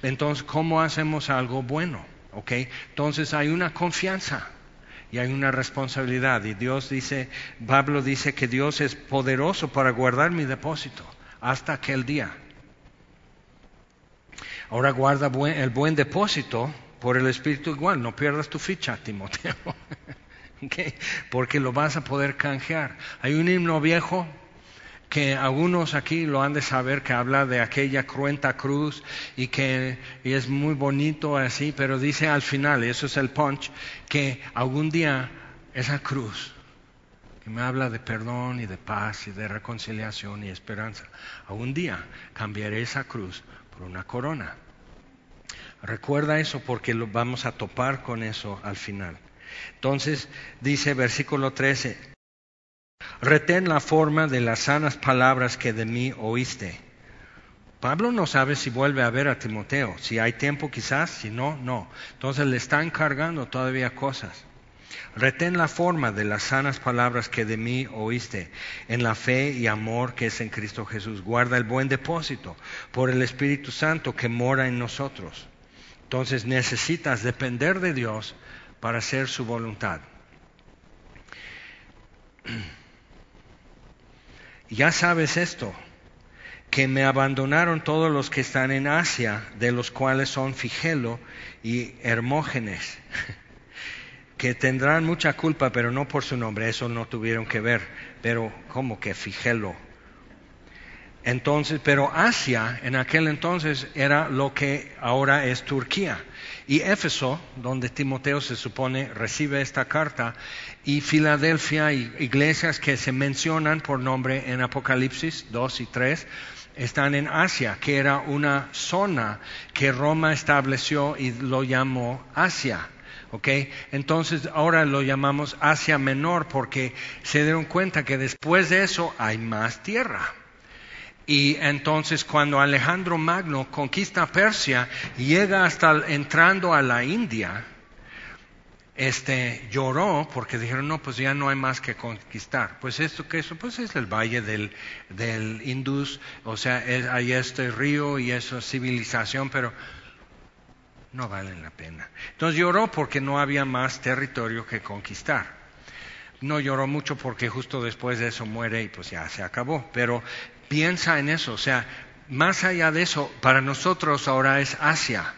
Entonces, ¿cómo hacemos algo bueno? ¿Ok? Entonces hay una confianza y hay una responsabilidad. Y Dios dice, Pablo dice que Dios es poderoso para guardar mi depósito hasta aquel día. Ahora guarda el buen depósito por el Espíritu igual, no pierdas tu ficha, Timoteo, okay, porque lo vas a poder canjear. Hay un himno viejo que algunos aquí lo han de saber que habla de aquella cruenta cruz y que es muy bonito así, pero dice al final, y eso es el punch, que algún día esa cruz que me habla de perdón y de paz y de reconciliación y esperanza, algún día cambiaré esa cruz por una corona. Recuerda eso porque lo vamos a topar con eso al final. Entonces dice versículo 13, Retén la forma de las sanas palabras que de mí oíste. Pablo no sabe si vuelve a ver a Timoteo, si hay tiempo quizás, si no, no. Entonces le está encargando todavía cosas. Retén la forma de las sanas palabras que de mí oíste, en la fe y amor que es en Cristo Jesús. Guarda el buen depósito por el Espíritu Santo que mora en nosotros. Entonces necesitas depender de Dios para hacer su voluntad. Ya sabes esto, que me abandonaron todos los que están en Asia, de los cuales son Figelo y Hermógenes, que tendrán mucha culpa, pero no por su nombre, eso no tuvieron que ver, pero como que Figelo. Entonces, pero Asia en aquel entonces era lo que ahora es Turquía. y Éfeso, donde Timoteo se supone recibe esta carta, y Filadelfia, y iglesias que se mencionan por nombre en Apocalipsis 2 y 3, están en Asia, que era una zona que Roma estableció y lo llamó Asia. Entonces ahora lo llamamos Asia Menor porque se dieron cuenta que después de eso hay más tierra. Y entonces cuando Alejandro Magno conquista Persia, llega hasta entrando a la India, este lloró porque dijeron, no, pues ya no hay más que conquistar. Pues esto que eso, pues es el valle del, del Indus, o sea, hay este río y esa civilización, pero no valen la pena. Entonces lloró porque no había más territorio que conquistar. No lloró mucho porque justo después de eso muere y pues ya se acabó. Pero piensa en eso, o sea, más allá de eso, para nosotros ahora es Asia.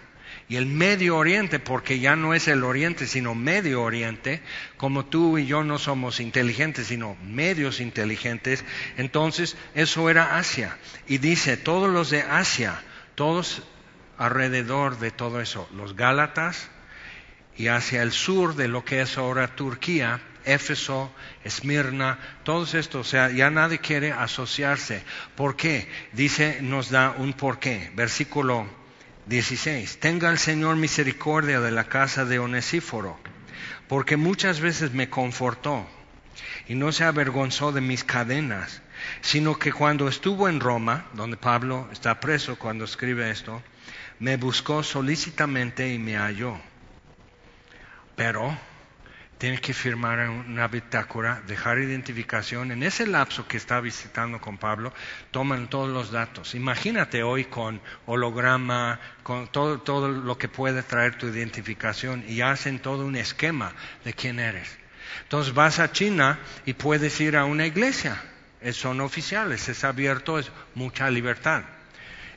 Y el Medio Oriente, porque ya no es el Oriente, sino Medio Oriente, como tú y yo no somos inteligentes, sino medios inteligentes, entonces eso era Asia. Y dice, todos los de Asia, todos alrededor de todo eso, los Gálatas y hacia el sur de lo que es ahora Turquía, Éfeso, Esmirna, todos estos, o sea, ya nadie quiere asociarse. ¿Por qué? Dice, nos da un porqué. Versículo 16. Tenga el Señor misericordia de la casa de Onesíforo, porque muchas veces me confortó y no se avergonzó de mis cadenas, sino que cuando estuvo en Roma, donde Pablo está preso cuando escribe esto, me buscó solícitamente y me halló. Pero tiene que firmar una bitácora, dejar identificación. En ese lapso que está visitando con Pablo, toman todos los datos. Imagínate hoy con holograma, con todo, todo lo que puede traer tu identificación y hacen todo un esquema de quién eres. Entonces vas a China y puedes ir a una iglesia. Son oficiales, es abierto, es mucha libertad.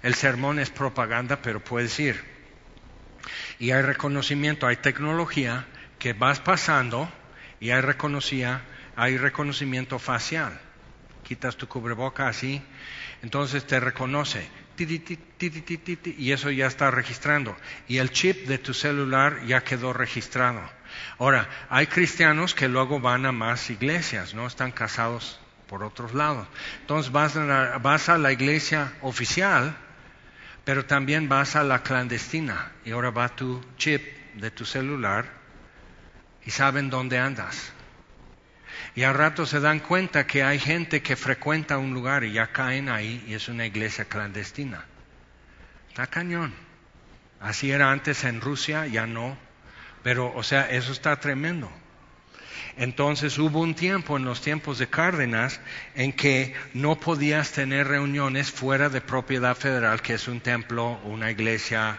El sermón es propaganda, pero puedes ir. Y hay reconocimiento, hay tecnología que vas pasando y hay, hay reconocimiento facial. Quitas tu cubreboca así, entonces te reconoce. Y eso ya está registrando. Y el chip de tu celular ya quedó registrado. Ahora, hay cristianos que luego van a más iglesias, ¿no? Están casados por otros lados. Entonces vas vas a la iglesia oficial pero también vas a la clandestina y ahora va tu chip de tu celular y saben dónde andas. Y al rato se dan cuenta que hay gente que frecuenta un lugar y ya caen ahí y es una iglesia clandestina. Está cañón. Así era antes en Rusia, ya no. Pero, o sea, eso está tremendo. Entonces hubo un tiempo en los tiempos de Cárdenas en que no podías tener reuniones fuera de propiedad federal, que es un templo, una iglesia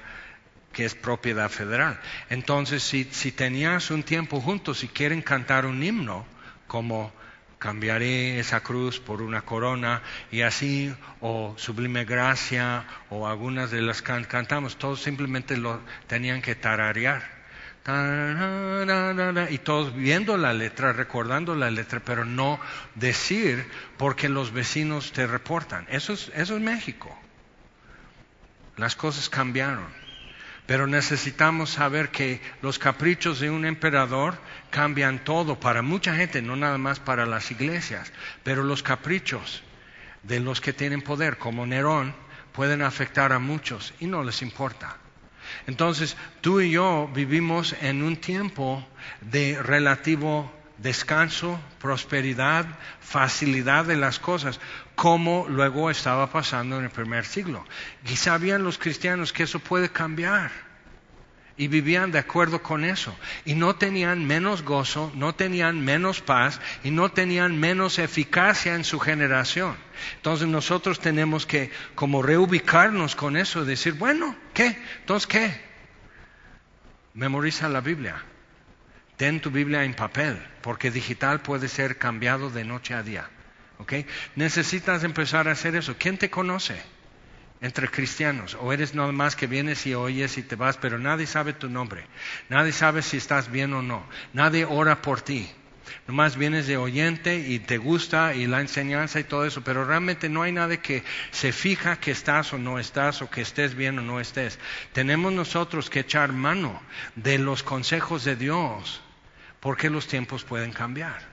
que es propiedad federal. Entonces, si, si tenías un tiempo juntos y quieren cantar un himno, como cambiaré esa cruz por una corona y así, o sublime gracia, o algunas de las que cantamos, todos simplemente lo tenían que tararear y todos viendo la letra, recordando la letra, pero no decir porque los vecinos te reportan. Eso es, eso es México. Las cosas cambiaron. Pero necesitamos saber que los caprichos de un emperador cambian todo para mucha gente, no nada más para las iglesias. Pero los caprichos de los que tienen poder, como Nerón, pueden afectar a muchos y no les importa. Entonces, tú y yo vivimos en un tiempo de relativo descanso, prosperidad, facilidad de las cosas, como luego estaba pasando en el primer siglo. Y sabían los cristianos que eso puede cambiar y vivían de acuerdo con eso. Y no tenían menos gozo, no tenían menos paz y no tenían menos eficacia en su generación. Entonces nosotros tenemos que como reubicarnos con eso, decir, bueno, ¿qué? Entonces, ¿qué? Memoriza la Biblia. Ten tu Biblia en papel, porque digital puede ser cambiado de noche a día. ¿ok? Necesitas empezar a hacer eso. ¿Quién te conoce? entre cristianos, o eres nada más que vienes y oyes y te vas, pero nadie sabe tu nombre, nadie sabe si estás bien o no, nadie ora por ti, Nomás vienes de oyente y te gusta y la enseñanza y todo eso, pero realmente no hay nada que se fija que estás o no estás o que estés bien o no estés. Tenemos nosotros que echar mano de los consejos de Dios porque los tiempos pueden cambiar.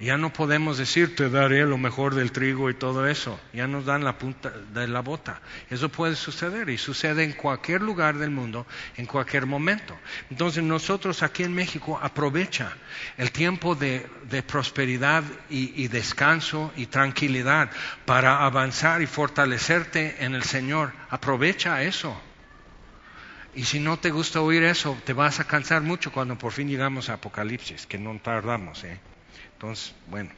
Ya no podemos decir, te daré lo mejor del trigo y todo eso. Ya nos dan la punta de la bota. Eso puede suceder y sucede en cualquier lugar del mundo, en cualquier momento. Entonces nosotros aquí en México aprovecha el tiempo de, prosperidad y descanso y tranquilidad para avanzar y fortalecerte en el Señor. Aprovecha eso. Y si no te gusta oír eso, te vas a cansar mucho cuando por fin llegamos a Apocalipsis, que no tardamos. ¿eh? Entonces, bueno.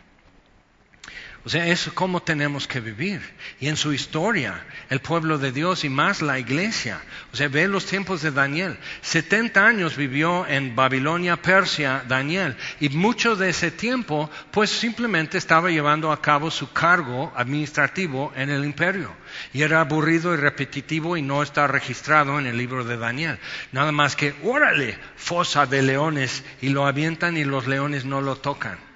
O sea, es como tenemos que vivir. Y en su historia, el pueblo de Dios y más la iglesia. O sea, ve los tiempos de Daniel. 70 años vivió en Babilonia, Persia, Daniel. Y mucho de ese tiempo, pues simplemente estaba llevando a cabo su cargo administrativo en el imperio. Y era aburrido y repetitivo y no está registrado en el libro de Daniel. Nada más que, órale, fosa de leones. Y lo avientan y los leones no lo tocan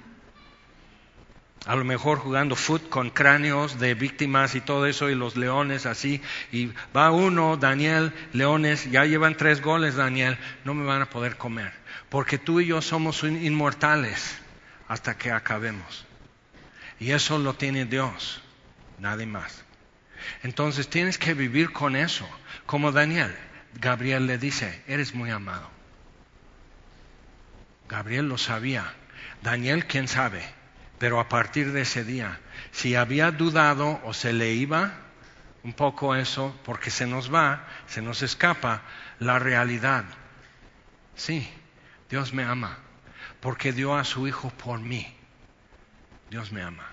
a lo mejor jugando foot con cráneos de víctimas y todo eso y los leones así y va uno, Daniel, leones, ya llevan tres goles Daniel, no me van a poder comer, porque tú y yo somos inmortales hasta que acabemos. Y eso lo tiene Dios, nadie más. Entonces tienes que vivir con eso, como Daniel. Gabriel le dice, eres muy amado. Gabriel lo sabía. Daniel, ¿quién sabe? Pero a partir de ese día, si había dudado o se le iba un poco eso, porque se nos va, se nos escapa la realidad. Sí, Dios me ama, porque dio a su Hijo por mí. Dios me ama.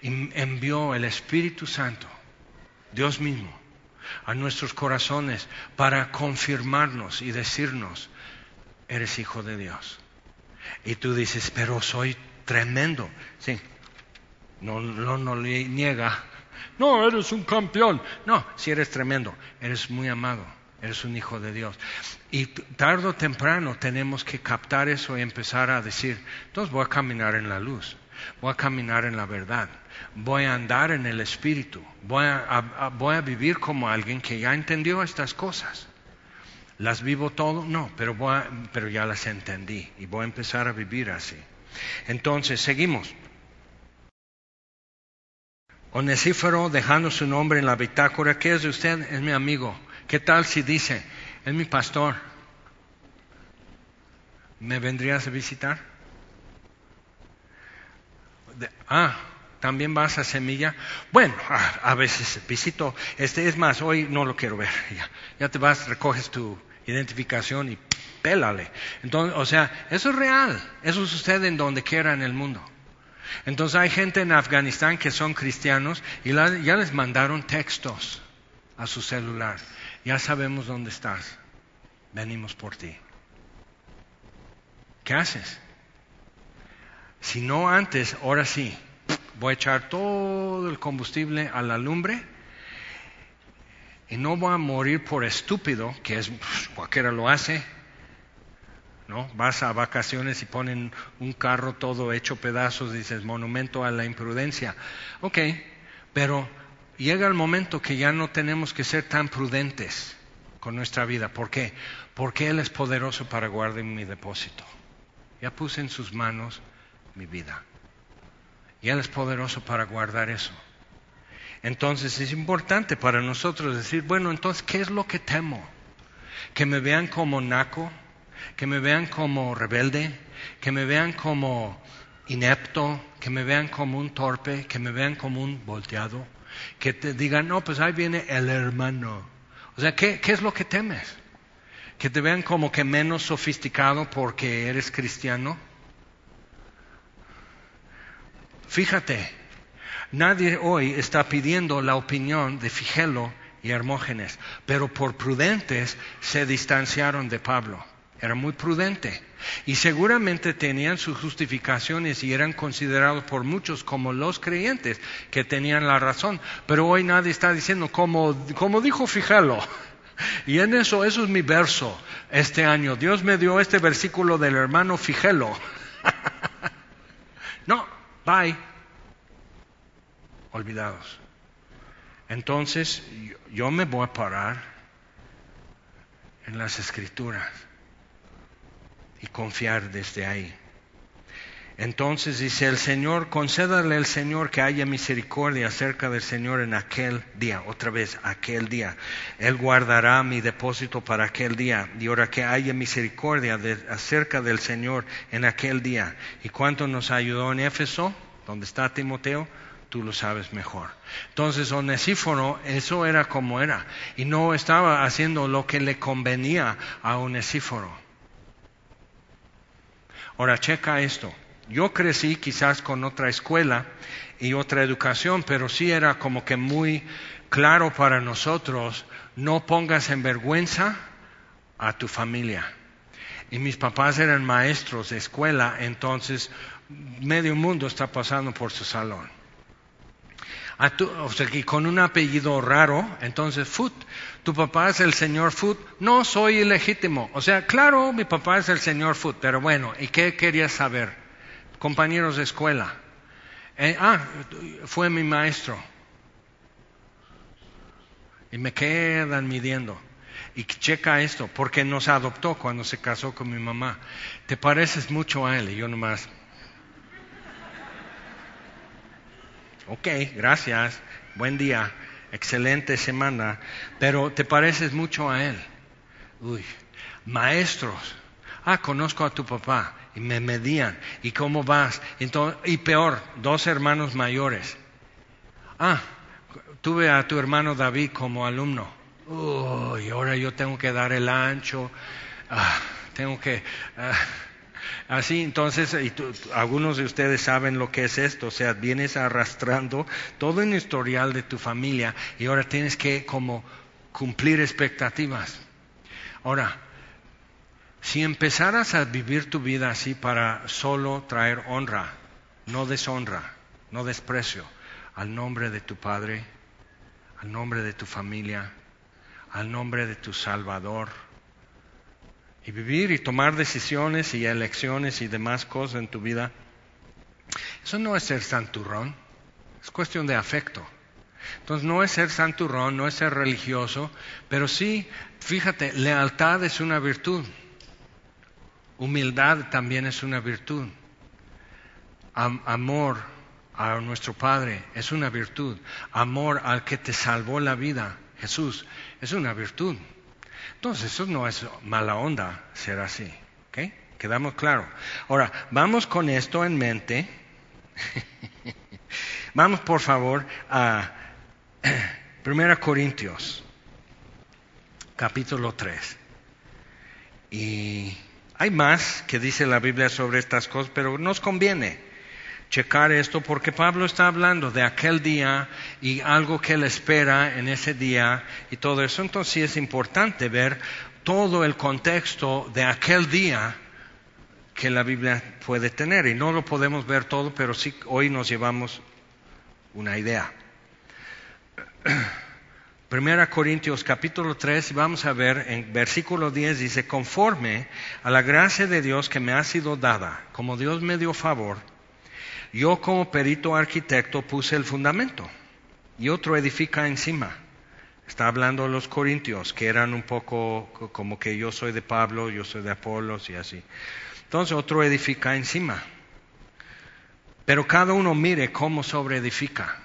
Y envió el Espíritu Santo, Dios mismo, a nuestros corazones para confirmarnos y decirnos, eres hijo de Dios. Y tú dices, pero soy tremendo. Sí, no, no, no le niega. No, eres un campeón. No, si eres tremendo, eres muy amado, eres un hijo de Dios. Y tarde o temprano tenemos que captar eso y empezar a decir, entonces voy a caminar en la luz, voy a caminar en la verdad, voy a andar en el Espíritu, voy a, voy a vivir como alguien que ya entendió estas cosas. ¿Las vivo todo? No, pero, voy pero ya las entendí y voy a empezar a vivir así. Entonces, seguimos. Onesífero dejando su nombre en la bitácora. ¿Qué es de usted? Es mi amigo. ¿Qué tal si dice, es mi pastor? ¿Me vendrías a visitar? ah, también vas a Semilla. Bueno, a, veces visito. Este es más, hoy no lo quiero ver. Ya, ya te vas, recoges tu identificación y pélale. Entonces, o sea, eso es real. Eso sucede en donde quiera en el mundo. Entonces hay gente en Afganistán que son cristianos y ya les mandaron textos a su celular. Ya sabemos dónde estás. Venimos por ti. ¿Qué haces? Si no antes, ahora sí, voy a echar todo el combustible a la lumbre y no voy a morir por estúpido, que es cualquiera lo hace, ¿no? Vas a vacaciones y ponen un carro todo hecho pedazos, dices, monumento a la imprudencia. Ok, pero llega el momento que ya no tenemos que ser tan prudentes con nuestra vida. ¿Por qué? Porque Él es poderoso para guardar mi depósito. Ya puse en sus manos mi vida. Y Él es poderoso para guardar eso. Entonces es importante para nosotros decir, bueno, entonces, ¿qué es lo que temo? Que me vean como naco, que me vean como rebelde, que me vean como inepto, que me vean como un torpe, que me vean como un volteado, que te digan, no, pues ahí viene el hermano. O sea, ¿qué, es lo que temes? Que te vean como que menos sofisticado porque eres cristiano. Fíjate, Nadie hoy está pidiendo la opinión de Figelo y Hermógenes, pero por prudentes se distanciaron de Pablo. Era muy prudente. Y seguramente tenían sus justificaciones y eran considerados por muchos como los creyentes que tenían la razón. Pero hoy nadie está diciendo como, como dijo Figelo. Y en eso, eso es mi verso este año. Dios me dio este versículo del hermano Figelo. Bye. Olvidados. Entonces yo me voy a parar en las escrituras y confiar desde ahí. Entonces dice el Señor, concédale al Señor que haya misericordia acerca del Señor en aquel día, otra vez, aquel día. Él guardará mi depósito para aquel día. Y ahora que haya misericordia acerca del Señor en aquel día. ¿Y cuánto nos ayudó en Éfeso, donde está Timoteo? Tú lo sabes mejor. Entonces, Onesíforo, eso era como era. Y no estaba haciendo lo que le convenía a Onesíforo. Ahora, checa esto. Yo crecí quizás con otra escuela y otra educación, pero sí era como que muy claro para nosotros, no pongas en vergüenza a tu familia. Y mis papás eran maestros de escuela, entonces medio mundo está pasando por su salón. o sea, que con un apellido raro, entonces Foot, tu papá es el señor Foot, no soy ilegítimo. O sea, claro, mi papá es el señor Foot, pero bueno, ¿y qué querías saber? compañeros de escuela. Eh, ah, fue mi maestro. Y me quedan midiendo. Y checa esto, porque nos adoptó cuando se casó con mi mamá. Te pareces mucho a él yo nomás. Ok, gracias. Buen día. Excelente semana. Pero te pareces mucho a él. Uy, maestros. Ah, conozco a tu papá y me medían. ¿Y cómo vas? y peor, dos hermanos mayores. Ah, tuve a tu hermano David como alumno. y ahora yo tengo que dar el ancho. Ah, tengo que... Ah, así, entonces, y algunos de ustedes saben lo que es esto, o sea, vienes arrastrando todo el historial de tu familia y ahora tienes que como cumplir expectativas. Ahora, si empezaras a vivir tu vida así para solo traer honra, no deshonra, no desprecio al nombre de tu Padre, al nombre de tu familia, al nombre de tu Salvador, y vivir y tomar decisiones y elecciones y demás cosas en tu vida, eso no es ser santurrón, es cuestión de afecto. Entonces no es ser santurrón, no es ser religioso, pero sí, fíjate, lealtad es una virtud. Humildad también es una virtud. amor a nuestro Padre es una virtud. Amor al que te salvó la vida, Jesús, es una virtud. Entonces, eso no es mala onda ser así. ¿Ok? Quedamos claro. Ahora, vamos con esto en mente. vamos, por favor, a 1 Corintios, capítulo 3. Y hay más que dice la Biblia sobre estas cosas, pero nos conviene checar esto porque Pablo está hablando de aquel día y algo que él espera en ese día y todo eso. Entonces sí es importante ver todo el contexto de aquel día que la Biblia puede tener. Y no lo podemos ver todo, pero sí hoy nos llevamos una idea. Primera Corintios capítulo 3, vamos a ver en versículo 10, dice, conforme a la gracia de Dios que me ha sido dada, como Dios me dio favor, yo como perito arquitecto puse el fundamento y otro edifica encima. Está hablando los corintios, que eran un poco como que yo soy de Pablo, yo soy de Apolos y así. Entonces otro edifica encima. Pero cada uno mire cómo sobre edifica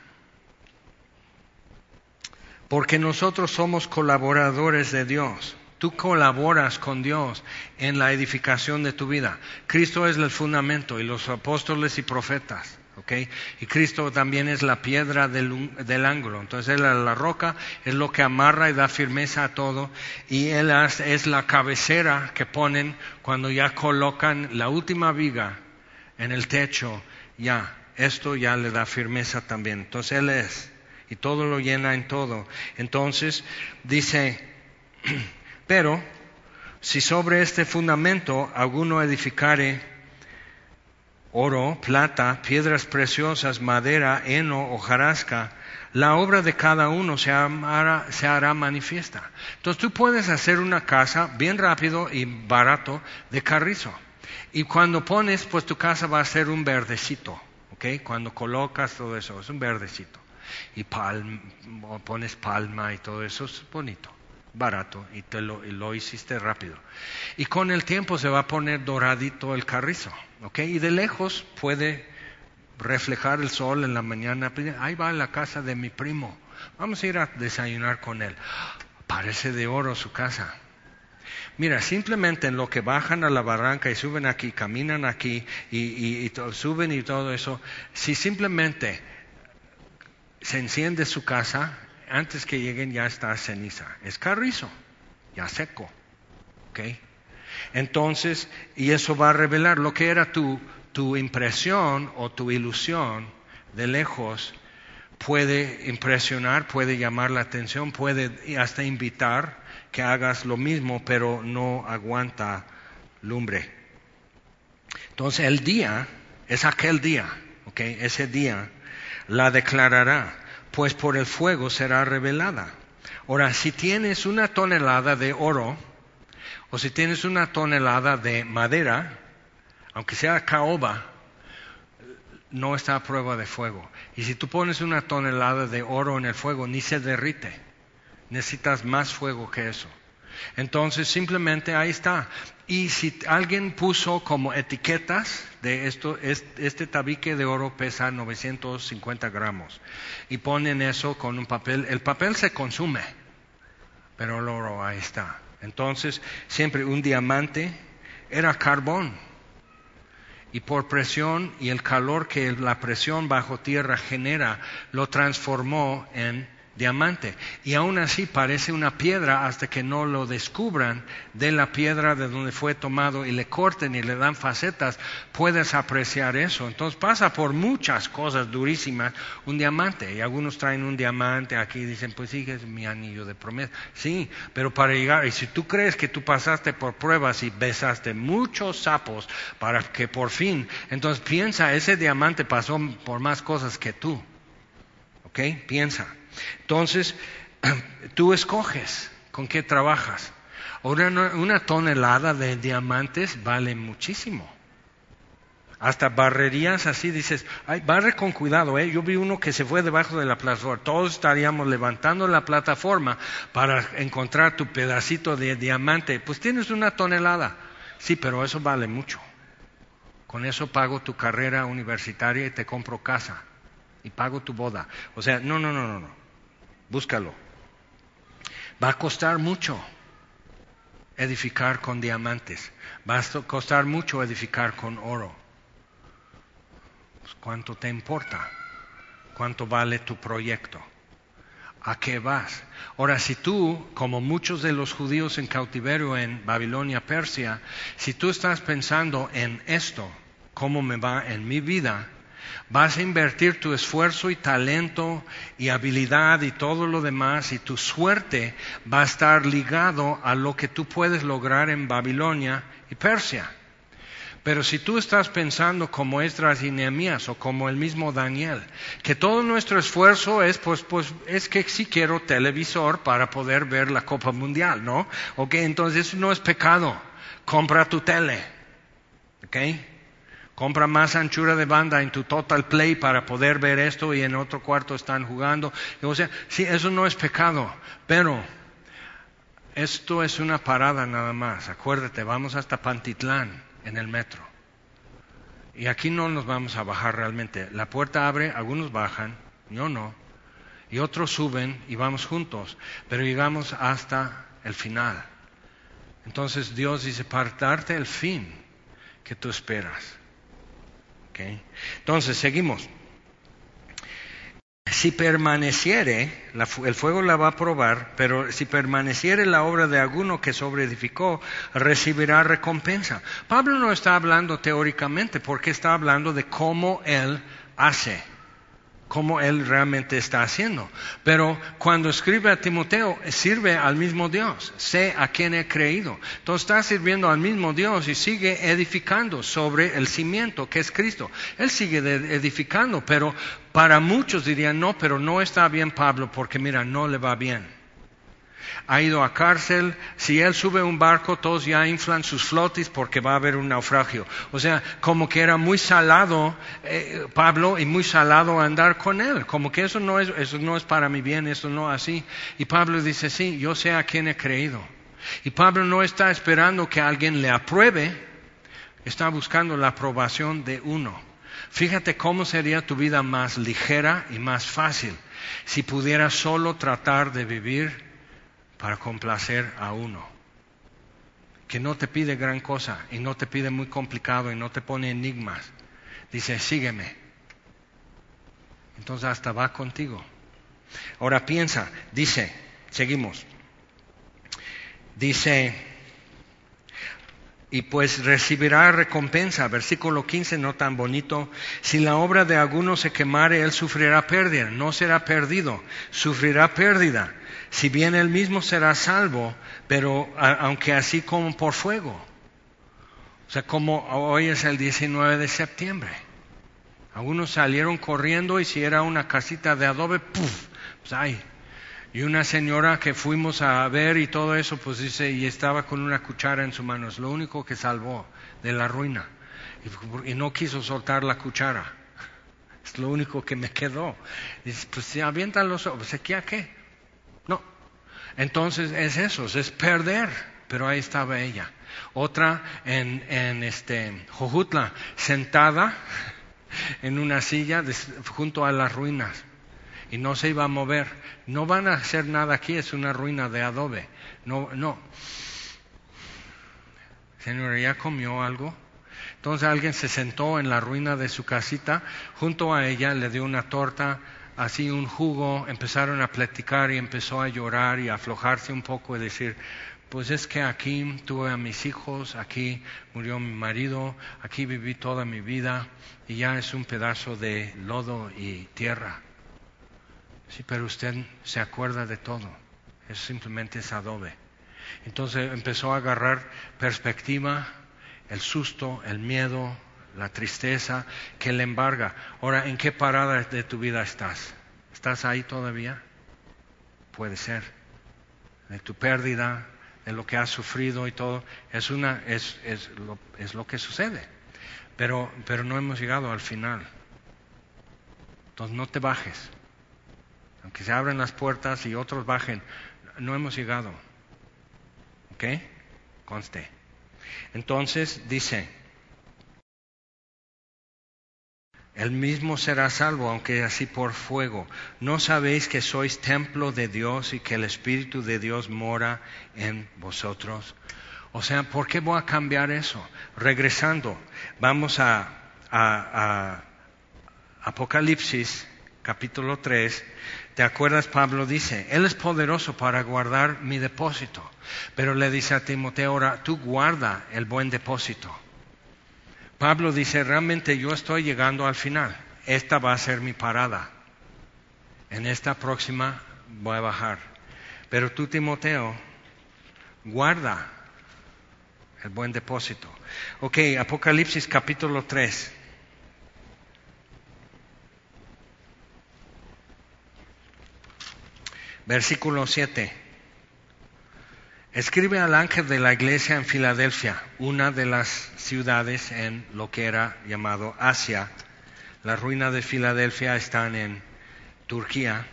porque nosotros somos colaboradores de Dios. Tú colaboras con Dios en la edificación de tu vida. Cristo es el fundamento y los apóstoles y profetas. ¿okay? Y Cristo también es la piedra del, del ángulo. Entonces Él la roca, es lo que amarra y da firmeza a todo. Y Él es la cabecera que ponen cuando ya colocan la última viga en el techo. Ya, esto ya le da firmeza también. Entonces Él es y todo lo llena en todo. Entonces dice, pero si sobre este fundamento alguno edificare oro, plata, piedras preciosas, madera, heno, hojarasca, la obra de cada uno se hará, se hará, manifiesta. Entonces tú puedes hacer una casa bien rápido y barato de carrizo. Y cuando pones, pues tu casa va a ser un verdecito, ¿ok? Cuando colocas todo eso, es un verdecito. Y pones palma y todo eso, es bonito, barato, y, te lo, y lo hiciste rápido. Y con el tiempo se va a poner doradito el carrizo, ¿ok? Y de lejos puede reflejar el sol en la mañana. Ahí va la casa de mi primo. Vamos a ir a desayunar con él. Parece de oro su casa. Mira, simplemente en lo que bajan a la barranca y suben aquí, caminan aquí y, suben y todo eso, si simplemente se enciende su casa, antes que lleguen ya está ceniza. Es carrizo, ya seco. ¿Ok? Entonces, y eso va a revelar lo que era tu, tu impresión o tu ilusión de lejos puede impresionar, puede llamar la atención, puede hasta invitar que hagas lo mismo, pero no aguanta lumbre. Entonces el día es aquel día, ¿ok? Ese día la declarará, pues por el fuego será revelada. Ahora, si tienes una tonelada de oro, o si tienes una tonelada de madera, aunque sea caoba, no está a prueba de fuego. Y si tú pones una tonelada de oro en el fuego, ni se derrite. Necesitas más fuego que eso. Entonces simplemente ahí está. Y si alguien puso como etiquetas de esto, este tabique de oro pesa 950 gramos. Y ponen eso con un papel, el papel se consume, pero el oro ahí está. Entonces siempre un diamante era carbón. Y por presión y el calor que la presión bajo tierra genera, lo transformó en diamante. Y aún así parece una piedra hasta que no lo descubran de la piedra de donde fue tomado y le corten y le dan facetas, puedes apreciar eso. Entonces pasa por muchas cosas durísimas un diamante. Y algunos traen un diamante aquí y dicen, pues sí, es mi anillo de promesa. Sí, pero para llegar, y si tú crees que tú pasaste por pruebas y besaste muchos sapos para que por fin, entonces piensa, ese diamante pasó por más cosas que tú. ¿Ok? Piensa. Entonces, tú escoges con qué trabajas. Ahora, una tonelada de diamantes vale muchísimo. Hasta barrerías así dices, ay, barre con cuidado, ¿eh? Yo vi uno que se fue debajo de la plataforma. Todos estaríamos levantando la plataforma para encontrar tu pedacito de diamante. Pues tienes una tonelada. Sí, pero eso vale mucho. Con eso pago tu carrera universitaria y te compro casa. Y pago tu boda. O sea, no, no, no, no, no búscalo. Va a costar mucho edificar con diamantes, va a costar mucho edificar con oro. Pues, ¿Cuánto te importa? ¿Cuánto vale tu proyecto? ¿A qué vas? Ahora, si tú, como muchos de los judíos en cautiverio en Babilonia, Persia, si tú estás pensando en esto, cómo me va en mi vida, Vas a invertir tu esfuerzo y talento y habilidad y todo lo demás y tu suerte va a estar ligado a lo que tú puedes lograr en Babilonia y Persia. Pero si tú estás pensando como Esdras y Nehemías o como el mismo Daniel, que todo nuestro esfuerzo es, pues, pues, es que si quiero televisor para poder ver la Copa Mundial, ¿no? Ok, entonces no es pecado. Compra tu tele. ¿Ok? Compra más anchura de banda en tu total play para poder ver esto y en otro cuarto están jugando. O sea, sí, eso no es pecado, pero esto es una parada nada más. Acuérdate, vamos hasta Pantitlán en el metro. Y aquí no nos vamos a bajar realmente. La puerta abre, algunos bajan, yo no. Y otros suben y vamos juntos. Pero llegamos hasta el final. Entonces Dios dice, para darte el fin que tú esperas. Entonces, seguimos. Si permaneciere, el fuego la va a probar, pero si permaneciere la obra de alguno que sobreedificó, recibirá recompensa. Pablo no está hablando teóricamente, porque está hablando de cómo él hace cómo él realmente está haciendo. Pero cuando escribe a Timoteo, sirve al mismo Dios, sé a quien he creído. Entonces está sirviendo al mismo Dios y sigue edificando sobre el cimiento que es Cristo. Él sigue edificando, pero para muchos dirían, no, pero no está bien Pablo porque mira, no le va bien. Ha ido a cárcel, si él sube un barco, todos ya inflan sus flotis porque va a haber un naufragio. O sea, como que era muy salado eh, Pablo y muy salado andar con él, como que eso no, es, eso no es para mi bien, eso no así. Y Pablo dice, sí, yo sé a quién he creído. Y Pablo no está esperando que alguien le apruebe, está buscando la aprobación de uno. Fíjate cómo sería tu vida más ligera y más fácil si pudieras solo tratar de vivir para complacer a uno, que no te pide gran cosa y no te pide muy complicado y no te pone enigmas. Dice, sígueme. Entonces hasta va contigo. Ahora piensa, dice, seguimos. Dice, y pues recibirá recompensa. Versículo 15, no tan bonito. Si la obra de alguno se quemare, él sufrirá pérdida. No será perdido, sufrirá pérdida si bien él mismo será salvo, pero aunque así como por fuego. O sea, como hoy es el 19 de septiembre. Algunos salieron corriendo y si era una casita de adobe, ¡puf! Pues ay. Y una señora que fuimos a ver y todo eso, pues dice, y estaba con una cuchara en su mano. Es lo único que salvó de la ruina. Y, no quiso soltar la cuchara. Es lo único que me quedó. Dice, pues si avientan los ojos, pues, ¿aquí a qué? Entonces es eso, es perder. Pero ahí estaba ella. Otra en, en este, Jojutla, sentada en una silla junto a las ruinas. Y no se iba a mover. No van a hacer nada aquí, es una ruina de adobe. No, no. Señora, ¿ya comió algo? Entonces alguien se sentó en la ruina de su casita, junto a ella le dio una torta, así un jugo, empezaron a platicar y empezó a llorar y a aflojarse un poco y decir, pues es que aquí tuve a mis hijos, aquí murió mi marido, aquí viví toda mi vida y ya es un pedazo de lodo y tierra. Sí, pero usted se acuerda de todo, es simplemente es adobe. Entonces empezó a agarrar perspectiva, el susto, el miedo, la tristeza que le embarga. Ahora, ¿en qué parada de tu vida estás? ¿Estás ahí todavía? Puede ser. De tu pérdida, de lo que has sufrido y todo, es, una, es, es, lo, es lo que sucede. Pero, pero no hemos llegado al final. Entonces no te bajes. Aunque se abren las puertas y otros bajen, no hemos llegado. ¿Ok? Conste. Entonces dice, el mismo será salvo, aunque así por fuego. ¿No sabéis que sois templo de Dios y que el Espíritu de Dios mora en vosotros? O sea, ¿por qué voy a cambiar eso? Regresando, vamos a, Apocalipsis capítulo 3. ¿Te acuerdas? Pablo dice, Él es poderoso para guardar mi depósito. Pero le dice a Timoteo, ahora tú guarda el buen depósito. Pablo dice, realmente yo estoy llegando al final. Esta va a ser mi parada. En esta próxima voy a bajar. Pero tú, Timoteo, guarda el buen depósito. Ok, Apocalipsis capítulo 3. Versículo 7. Escribe al ángel de la iglesia en Filadelfia, una de las ciudades en lo que era llamado Asia. Las ruinas de Filadelfia están en Turquía.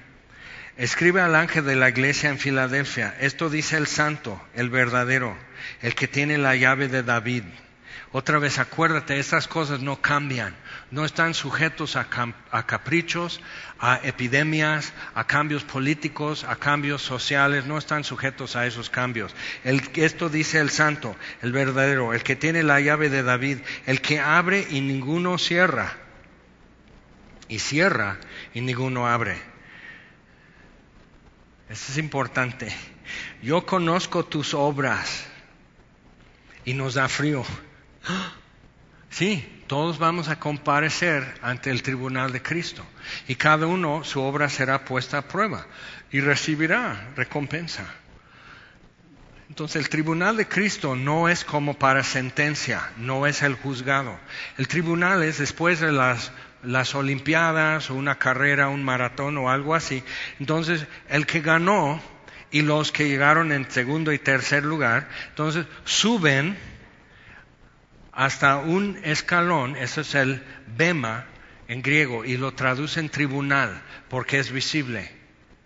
Escribe al ángel de la iglesia en Filadelfia. Esto dice el santo, el verdadero, el que tiene la llave de David. Otra vez acuérdate, estas cosas no cambian no están sujetos a, caprichos, a epidemias, a cambios políticos, a cambios sociales, no están sujetos a esos cambios. esto dice el santo, el verdadero, el que tiene la llave de David, el que abre y ninguno cierra, y cierra y ninguno abre. Esto es importante. Yo conozco tus obras y nos da frío. Sí, todos vamos a comparecer ante el tribunal de Cristo y cada uno su obra será puesta a prueba y recibirá recompensa. Entonces el tribunal de Cristo no es como para sentencia, no es el juzgado. El tribunal es después de las, las Olimpiadas o una carrera, un maratón o algo así. Entonces el que ganó y los que llegaron en segundo y tercer lugar, entonces suben hasta un escalón, eso es el bema en griego, y lo traducen tribunal, porque es visible,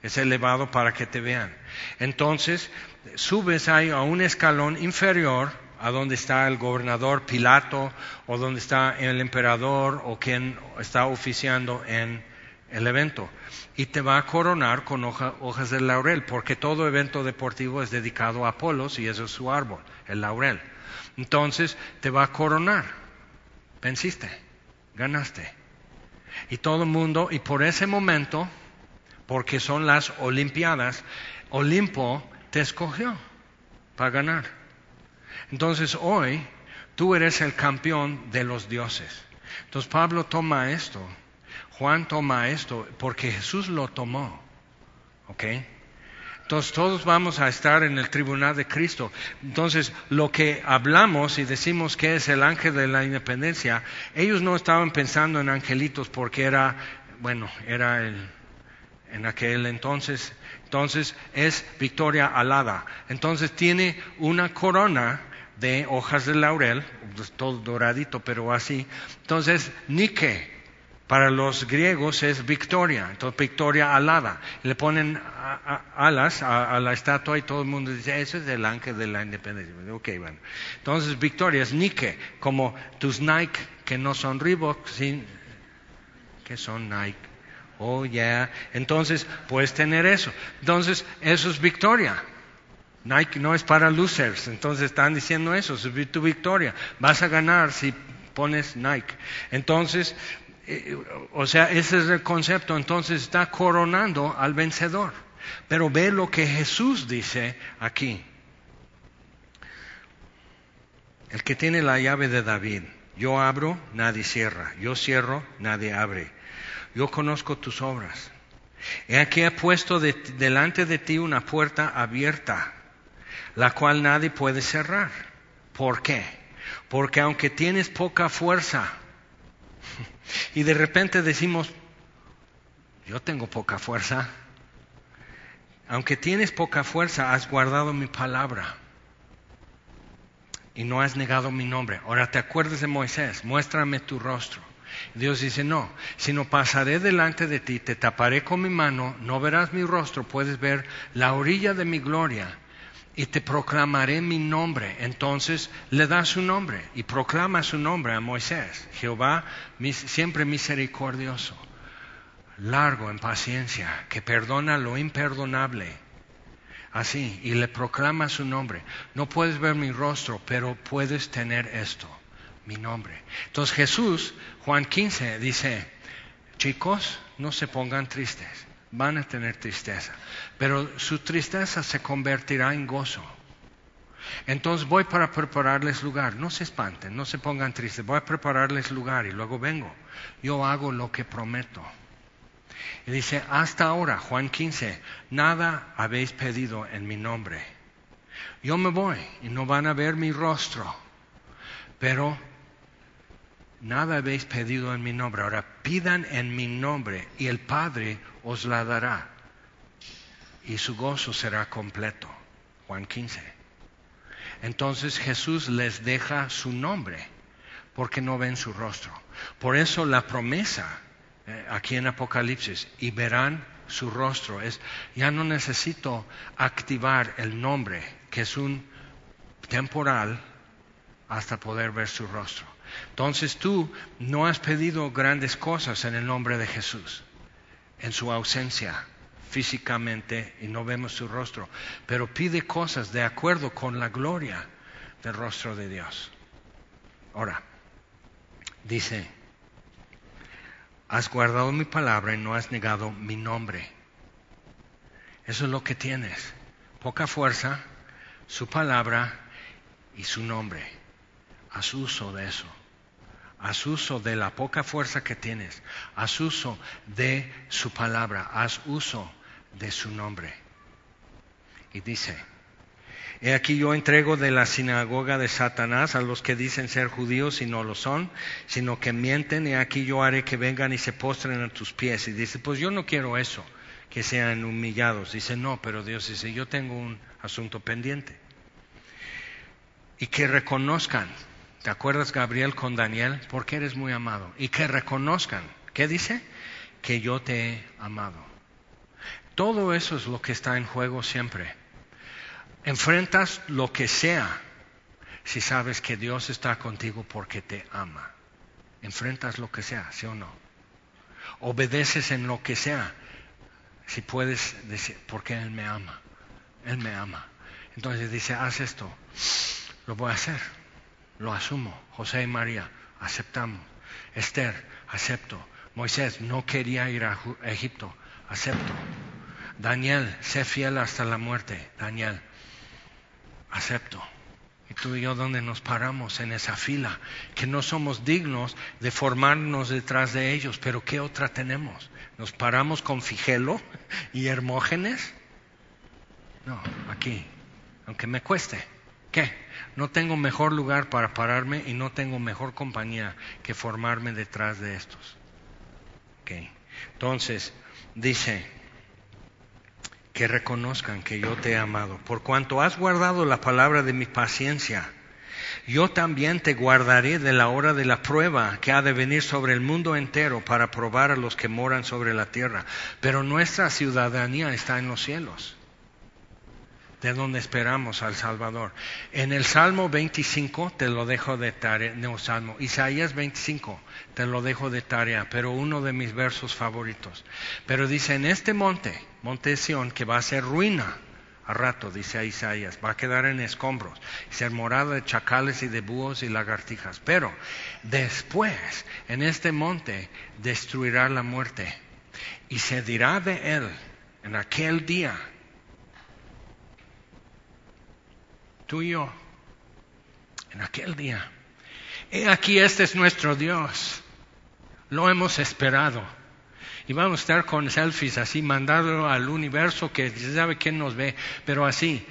es elevado para que te vean. Entonces, subes ahí a un escalón inferior, a donde está el gobernador Pilato, o donde está el emperador, o quien está oficiando en el evento. Y te va a coronar con hojas de laurel, porque todo evento deportivo es dedicado a Apolos y eso es su árbol, el laurel. Entonces te va a coronar. Venciste, ganaste. Y todo el mundo, y por ese momento, porque son las Olimpiadas, Olimpo te escogió para ganar. Entonces hoy tú eres el campeón de los dioses. Entonces Pablo toma esto, Juan toma esto, porque Jesús lo tomó. ¿Ok? Entonces todos vamos a estar en el tribunal de Cristo. Entonces lo que hablamos y decimos que es el ángel de la independencia, ellos no estaban pensando en angelitos porque era, bueno, era el, en aquel entonces, entonces es victoria alada. Entonces tiene una corona de hojas de laurel, pues, todo doradito, pero así. Entonces, Nike, para los griegos es victoria, entonces victoria alada. Le ponen alas a, la estatua y todo el mundo dice, ese es el ángel de la independencia. Ok, bueno. Entonces victoria es Nike, como tus Nike que no son Reebok, que son Nike. Oh, yeah. Entonces puedes tener eso. Entonces eso es victoria. Nike no es para losers, entonces están diciendo eso, es tu victoria. Vas a ganar si pones Nike. Entonces, o sea, ese es el concepto. Entonces está coronando al vencedor. Pero ve lo que Jesús dice aquí. El que tiene la llave de David, yo abro, nadie cierra, yo cierro, nadie abre. Yo conozco tus obras. He aquí he puesto delante de ti una puerta abierta, la cual nadie puede cerrar. ¿Por qué? Porque aunque tienes poca fuerza, y de repente decimos, yo tengo poca fuerza. Aunque tienes poca fuerza, has guardado mi palabra y no has negado mi nombre. Ahora te acuerdas de Moisés, muéstrame tu rostro. Dios dice, no, sino pasaré delante de ti, te taparé con mi mano, no verás mi rostro, puedes ver la orilla de mi gloria y te proclamaré mi nombre. Entonces le da su nombre y proclama su nombre a Moisés. Jehová siempre misericordioso, largo en paciencia, que perdona lo imperdonable. Así, y le proclama su nombre. No puedes ver mi rostro, pero puedes tener esto, mi nombre. Entonces Jesús, Juan 15, dice, chicos, no se pongan tristes van a tener tristeza, pero su tristeza se convertirá en gozo. Entonces voy para prepararles lugar, no se espanten, no se pongan tristes, voy a prepararles lugar y luego vengo. Yo hago lo que prometo. Y dice, hasta ahora, Juan 15, nada habéis pedido en mi nombre. Yo me voy y no van a ver mi rostro, pero nada habéis pedido en mi nombre. Ahora pidan en mi nombre y el Padre os la dará. Y su gozo será completo. Juan 15. Entonces Jesús les deja su nombre porque no ven su rostro. Por eso la promesa eh, aquí en Apocalipsis, y verán su rostro, es, ya no necesito activar el nombre, que es un temporal, hasta poder ver su rostro. Entonces tú no has pedido grandes cosas en el nombre de Jesús, en su ausencia físicamente y no vemos su rostro, pero pide cosas de acuerdo con la gloria del rostro de Dios. Ahora, dice, has guardado mi palabra y no has negado mi nombre. Eso es lo que tienes. Poca fuerza, su palabra y su nombre. Haz uso de eso haz uso de la poca fuerza que tienes, haz uso de su palabra, haz uso de su nombre. Y dice, he aquí yo entrego de la sinagoga de Satanás a los que dicen ser judíos y no lo son, sino que mienten, y aquí yo haré que vengan y se postren a tus pies. Y dice, pues yo no quiero eso, que sean humillados. Dice, no, pero Dios dice, yo tengo un asunto pendiente. Y que reconozcan, ¿te acuerdas Gabriel con Daniel? Porque eres muy amado. Y que reconozcan, ¿qué dice? Que yo te he amado. Todo eso es lo que está en juego siempre. Enfrentas lo que sea si sabes que Dios está contigo porque te ama. Enfrentas lo que sea, ¿sí o no? Obedeces en lo que sea, si puedes decir, porque Él me ama. Él me ama. Entonces dice, haz esto. Lo voy a hacer. Lo asumo. José y María, aceptamos. Esther, acepto. Moisés no quería ir a Egipto, acepto. Daniel, sé fiel hasta la muerte. Daniel, acepto. Y tú y yo, ¿dónde nos paramos en esa fila? Que no somos dignos de formarnos detrás de ellos, pero ¿qué otra tenemos? ¿Nos paramos con Figelo y Hermógenes? No, aquí, aunque me cueste. ¿Qué? No tengo mejor lugar para pararme y no tengo mejor compañía que formarme detrás de estos. Entonces, dice, que reconozcan que yo te he amado. Por cuanto has guardado la palabra de mi paciencia, yo también te guardaré de la hora de la prueba que ha de venir sobre el mundo entero para probar a los que moran sobre la tierra. Pero nuestra ciudadanía está en los cielos, de donde esperamos al Salvador. En el Salmo 25 te lo dejo de tarea, no Salmo, Isaías 25 te lo dejo de tarea, pero uno de mis versos favoritos. Pero dice, en este monte, monte Sión, que va a ser ruina a rato, dice Isaías, va a quedar en escombros, ser morada de chacales y de búhos y lagartijas. Pero después, en este monte, destruirá la muerte y se dirá de él en aquel día, tú y yo, en aquel día, he aquí este es nuestro Dios, lo hemos esperado. Y vamos a estar con selfies así, mandado al universo que sabe quién nos ve, pero así,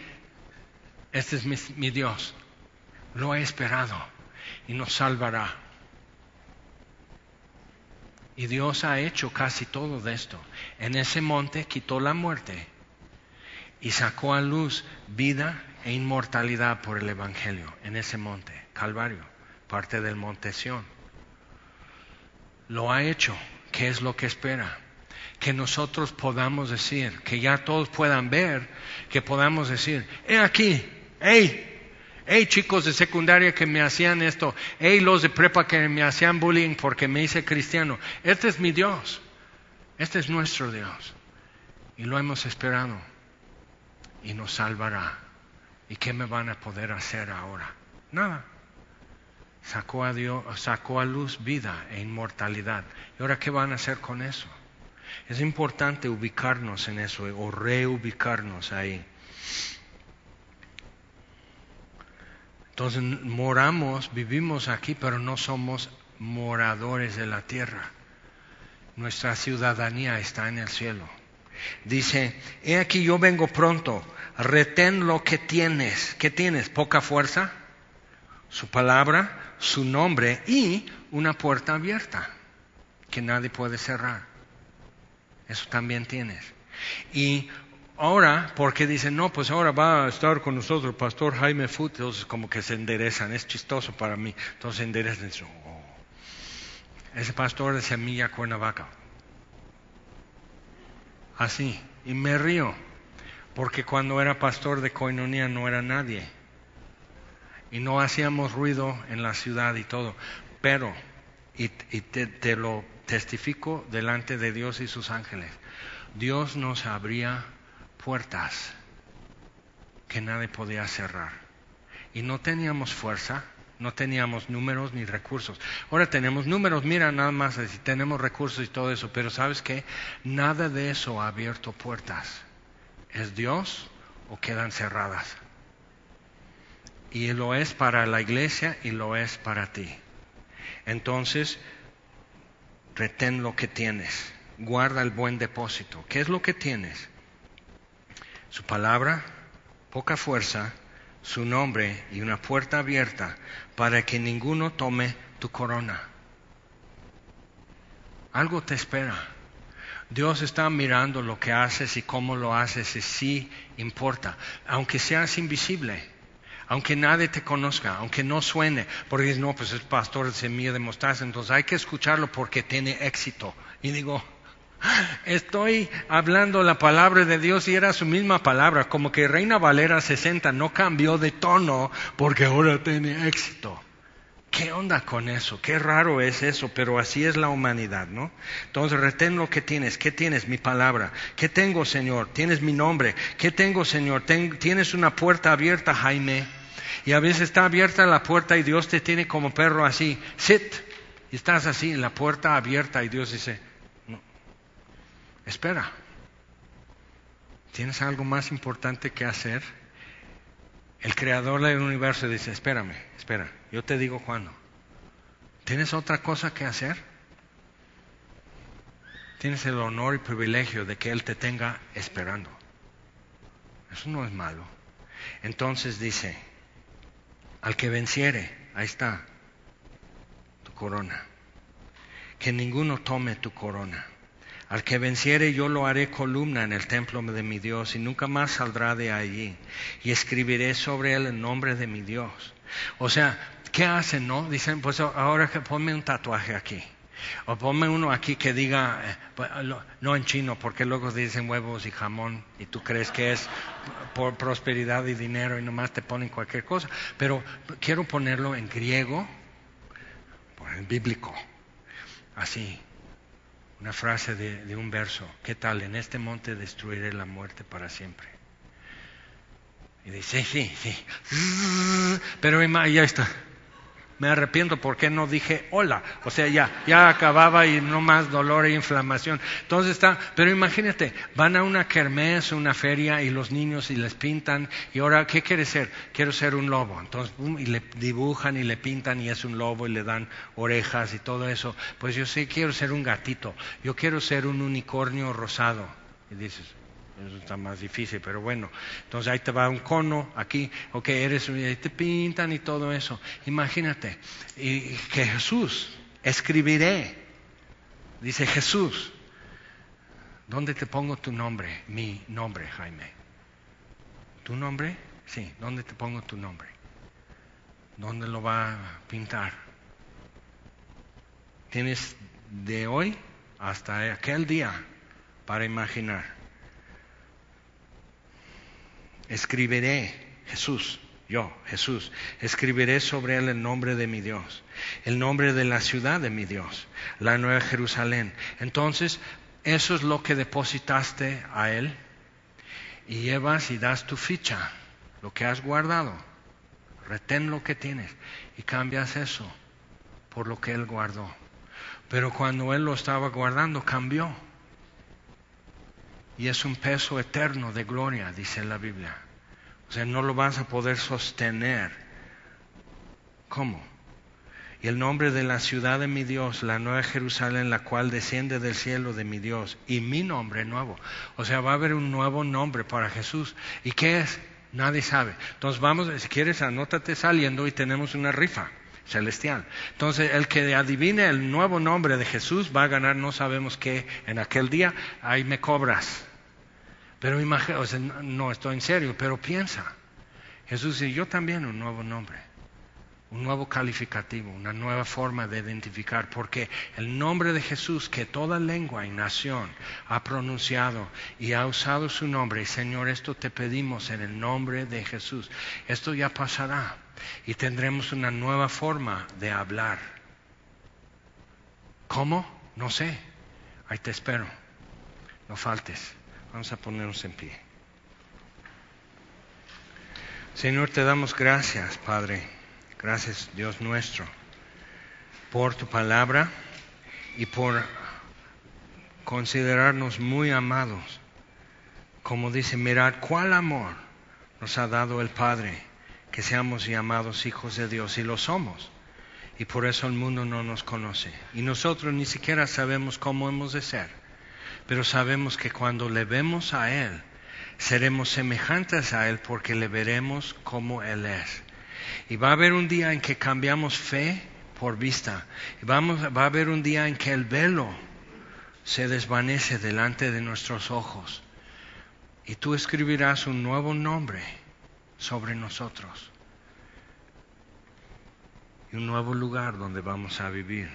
este es mi, mi Dios, lo he esperado y nos salvará. Y Dios ha hecho casi todo de esto. En ese monte quitó la muerte y sacó a luz vida e inmortalidad por el Evangelio. En ese monte, Calvario, parte del monte Sión. Lo ha hecho ¿Qué es lo que espera? Que nosotros podamos decir, que ya todos puedan ver, que podamos decir, he aquí, hey, hey chicos de secundaria que me hacían esto, hey los de prepa que me hacían bullying porque me hice cristiano, este es mi Dios, este es nuestro Dios. Y lo hemos esperado y nos salvará. ¿Y qué me van a poder hacer ahora? Nada sacó a, Dios, sacó a luz vida e inmortalidad. ¿Y ahora qué van a hacer con eso? Es importante ubicarnos en eso o reubicarnos ahí. Entonces moramos, vivimos aquí, pero no somos moradores de la tierra. Nuestra ciudadanía está en el cielo. Dice, he aquí yo vengo pronto, retén lo que tienes. ¿Qué tienes? ¿Poca fuerza? Su palabra, su nombre y una puerta abierta que nadie puede cerrar. Eso también tienes. Y ahora, porque dicen, no, pues ahora va a estar con nosotros el pastor Jaime Fut, entonces como que se enderezan, es chistoso para mí. Entonces se enderezan, oh, ese pastor de Semilla Cuernavaca. Así, y me río, porque cuando era pastor de Coinonía no era nadie y no hacíamos ruido en la ciudad y todo. Pero, y, te, lo testifico delante de Dios y sus ángeles, Dios nos abría puertas que nadie podía cerrar. Y no teníamos fuerza, no teníamos números ni recursos. Ahora tenemos números, mira nada más, tenemos recursos y todo eso, pero sabes que nada de eso ha abierto puertas. ¿Es Dios o quedan cerradas? y lo es para la iglesia y lo es para ti. Entonces, retén lo que tienes, guarda el buen depósito. ¿Qué es lo que tienes? Su palabra, poca fuerza, su nombre y una puerta abierta para que ninguno tome tu corona. Algo te espera. Dios está mirando lo que haces y cómo lo haces y sí importa, aunque seas invisible, aunque nadie te conozca, aunque no suene, porque no, pues es pastor de semilla de mostaza, entonces hay que escucharlo porque tiene éxito. Y digo, Estoy hablando la palabra de Dios y era su misma palabra, como que Reina Valera 60 no cambió de tono porque ahora tiene éxito. ¿Qué onda con eso? Qué raro es eso, pero así es la humanidad, ¿no? Entonces retén lo que tienes. ¿Qué tienes? Mi palabra. ¿Qué tengo, Señor? Tienes mi nombre. ¿Qué tengo, Señor? tienes una puerta abierta, Jaime. Y a veces está abierta la puerta y Dios te tiene como perro así. Sit. Y estás así en la puerta abierta y Dios dice, espera, ¿tienes algo más importante que hacer? El creador del universo dice, espérame, espera, yo te digo cuándo. ¿Tienes otra cosa que hacer? Tienes el honor y privilegio de que Él te tenga esperando. Eso no es malo. Entonces dice, al que venciere, ahí está, tu corona. Que ninguno tome tu corona. Al que venciere yo lo haré columna en el templo de mi Dios y nunca más saldrá de allí. Y escribiré sobre él el nombre de mi Dios. O sea, ¿qué hacen, no? Dicen, pues ahora que ponme un tatuaje aquí. O ponme uno aquí que diga, eh, pues, no en chino, porque luego dicen huevos y jamón y tú crees que es por prosperidad y dinero y nomás te ponen cualquier cosa. Pero quiero ponerlo en griego, en bíblico, así una frase de, un verso. ¿Qué tal? En este monte destruiré la muerte para siempre. Y dice, sí, sí. Pero ya está me arrepiento porque no dije hola. O sea, ya, ya acababa y no más dolor e inflamación. Entonces está, pero imagínate, van a una kermés, una feria y los niños y les pintan y ahora, ¿qué quiere ser? Quiero ser un lobo. Entonces, y le dibujan y le pintan y es un lobo y le dan orejas y todo eso. Pues yo sí quiero ser un gatito. Yo quiero ser un unicornio rosado. Y dices, eso está más difícil, pero bueno. Entonces ahí te va un cono, aquí, ok, eres, y te pintan y todo eso. Imagínate, y que Jesús, escribiré, dice Jesús, ¿dónde te pongo tu nombre? Mi nombre, Jaime. ¿Tu nombre? Sí, ¿dónde te pongo tu nombre? ¿Dónde lo va a pintar? Tienes de hoy hasta aquel día para imaginar escribiré, Jesús, yo, Jesús, escribiré sobre él el nombre de mi Dios, el nombre de la ciudad de mi Dios, la nueva Jerusalén. Entonces, eso es lo que depositaste a él y llevas y das tu ficha, lo que has guardado, retén lo que tienes y cambias eso por lo que él guardó. Pero cuando él lo estaba guardando, cambió. Y es un peso eterno de gloria, dice la Biblia. O sea, no lo vas a poder sostener. ¿Cómo? Y el nombre de la ciudad de mi Dios, la nueva Jerusalén, la cual desciende del cielo de mi Dios, y mi nombre nuevo. O sea, va a haber un nuevo nombre para Jesús. ¿Y qué es? Nadie sabe. Entonces vamos, si quieres, anótate saliendo y tenemos una rifa celestial. Entonces, el que adivine el nuevo nombre de Jesús va a ganar, no sabemos qué, en aquel día, ahí me cobras. Pero imagina, no estoy en serio, pero piensa. Jesús dice, yo también un nuevo nombre, un nuevo calificativo, una nueva forma de identificar, porque el nombre de Jesús que toda lengua y nación ha pronunciado y ha usado su nombre, Señor, esto te pedimos en el nombre de Jesús, esto ya pasará y tendremos una nueva forma de hablar. ¿Cómo? No sé. Ahí te espero. No faltes. Vamos a ponernos en pie. Señor, te damos gracias, Padre. Gracias, Dios nuestro, por tu palabra y por considerarnos muy amados. Como dice, mirad cuál amor nos ha dado el Padre que seamos llamados hijos de Dios y lo somos. Y por eso el mundo no nos conoce. Y nosotros ni siquiera sabemos cómo hemos de ser. Pero sabemos que cuando le vemos a Él, seremos semejantes a Él porque le veremos como Él es. Y va a haber un día en que cambiamos fe por vista. Y vamos, va a haber un día en que el velo se desvanece delante de nuestros ojos y tú escribirás un nuevo nombre sobre nosotros y un nuevo lugar donde vamos a vivir,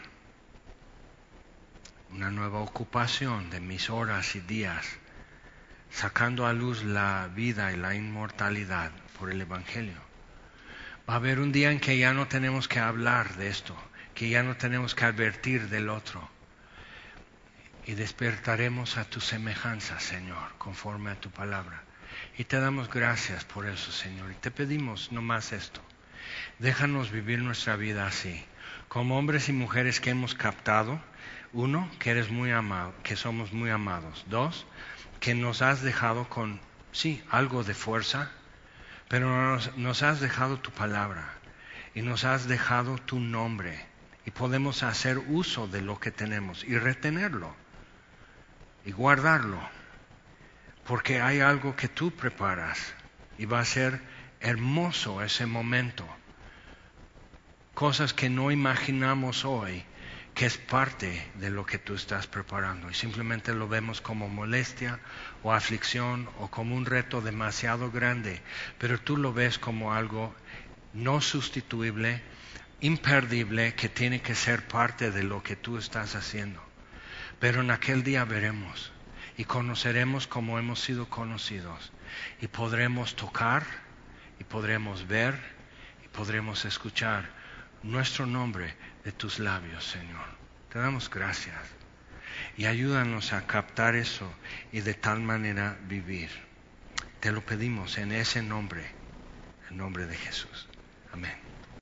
una nueva ocupación de mis horas y días, sacando a luz la vida y la inmortalidad por el Evangelio. Va a haber un día en que ya no tenemos que hablar de esto, que ya no tenemos que advertir del otro. Y despertaremos a tu semejanza, Señor, conforme a tu palabra. Y te damos gracias por eso, Señor. Y te pedimos no más esto. Déjanos vivir nuestra vida así, como hombres y mujeres que hemos captado. Uno, que eres muy amado, que somos muy amados. Dos, que nos has dejado con, sí, algo de fuerza, pero nos, has dejado tu palabra y nos has dejado tu nombre y podemos hacer uso de lo que tenemos y retenerlo y guardarlo porque hay algo que tú preparas y va a ser hermoso ese momento. Cosas que no imaginamos hoy que es parte de lo que tú estás preparando y simplemente lo vemos como molestia o aflicción o como un reto demasiado grande, pero tú lo ves como algo no sustituible, imperdible, que tiene que ser parte de lo que tú estás haciendo. Pero en aquel día veremos y conoceremos como hemos sido conocidos y podremos tocar y podremos ver y podremos escuchar nuestro nombre de tus labios, Señor. Te damos gracias y ayúdanos a captar eso y de tal manera vivir. Te lo pedimos en ese nombre, en nombre de Jesús. Amén.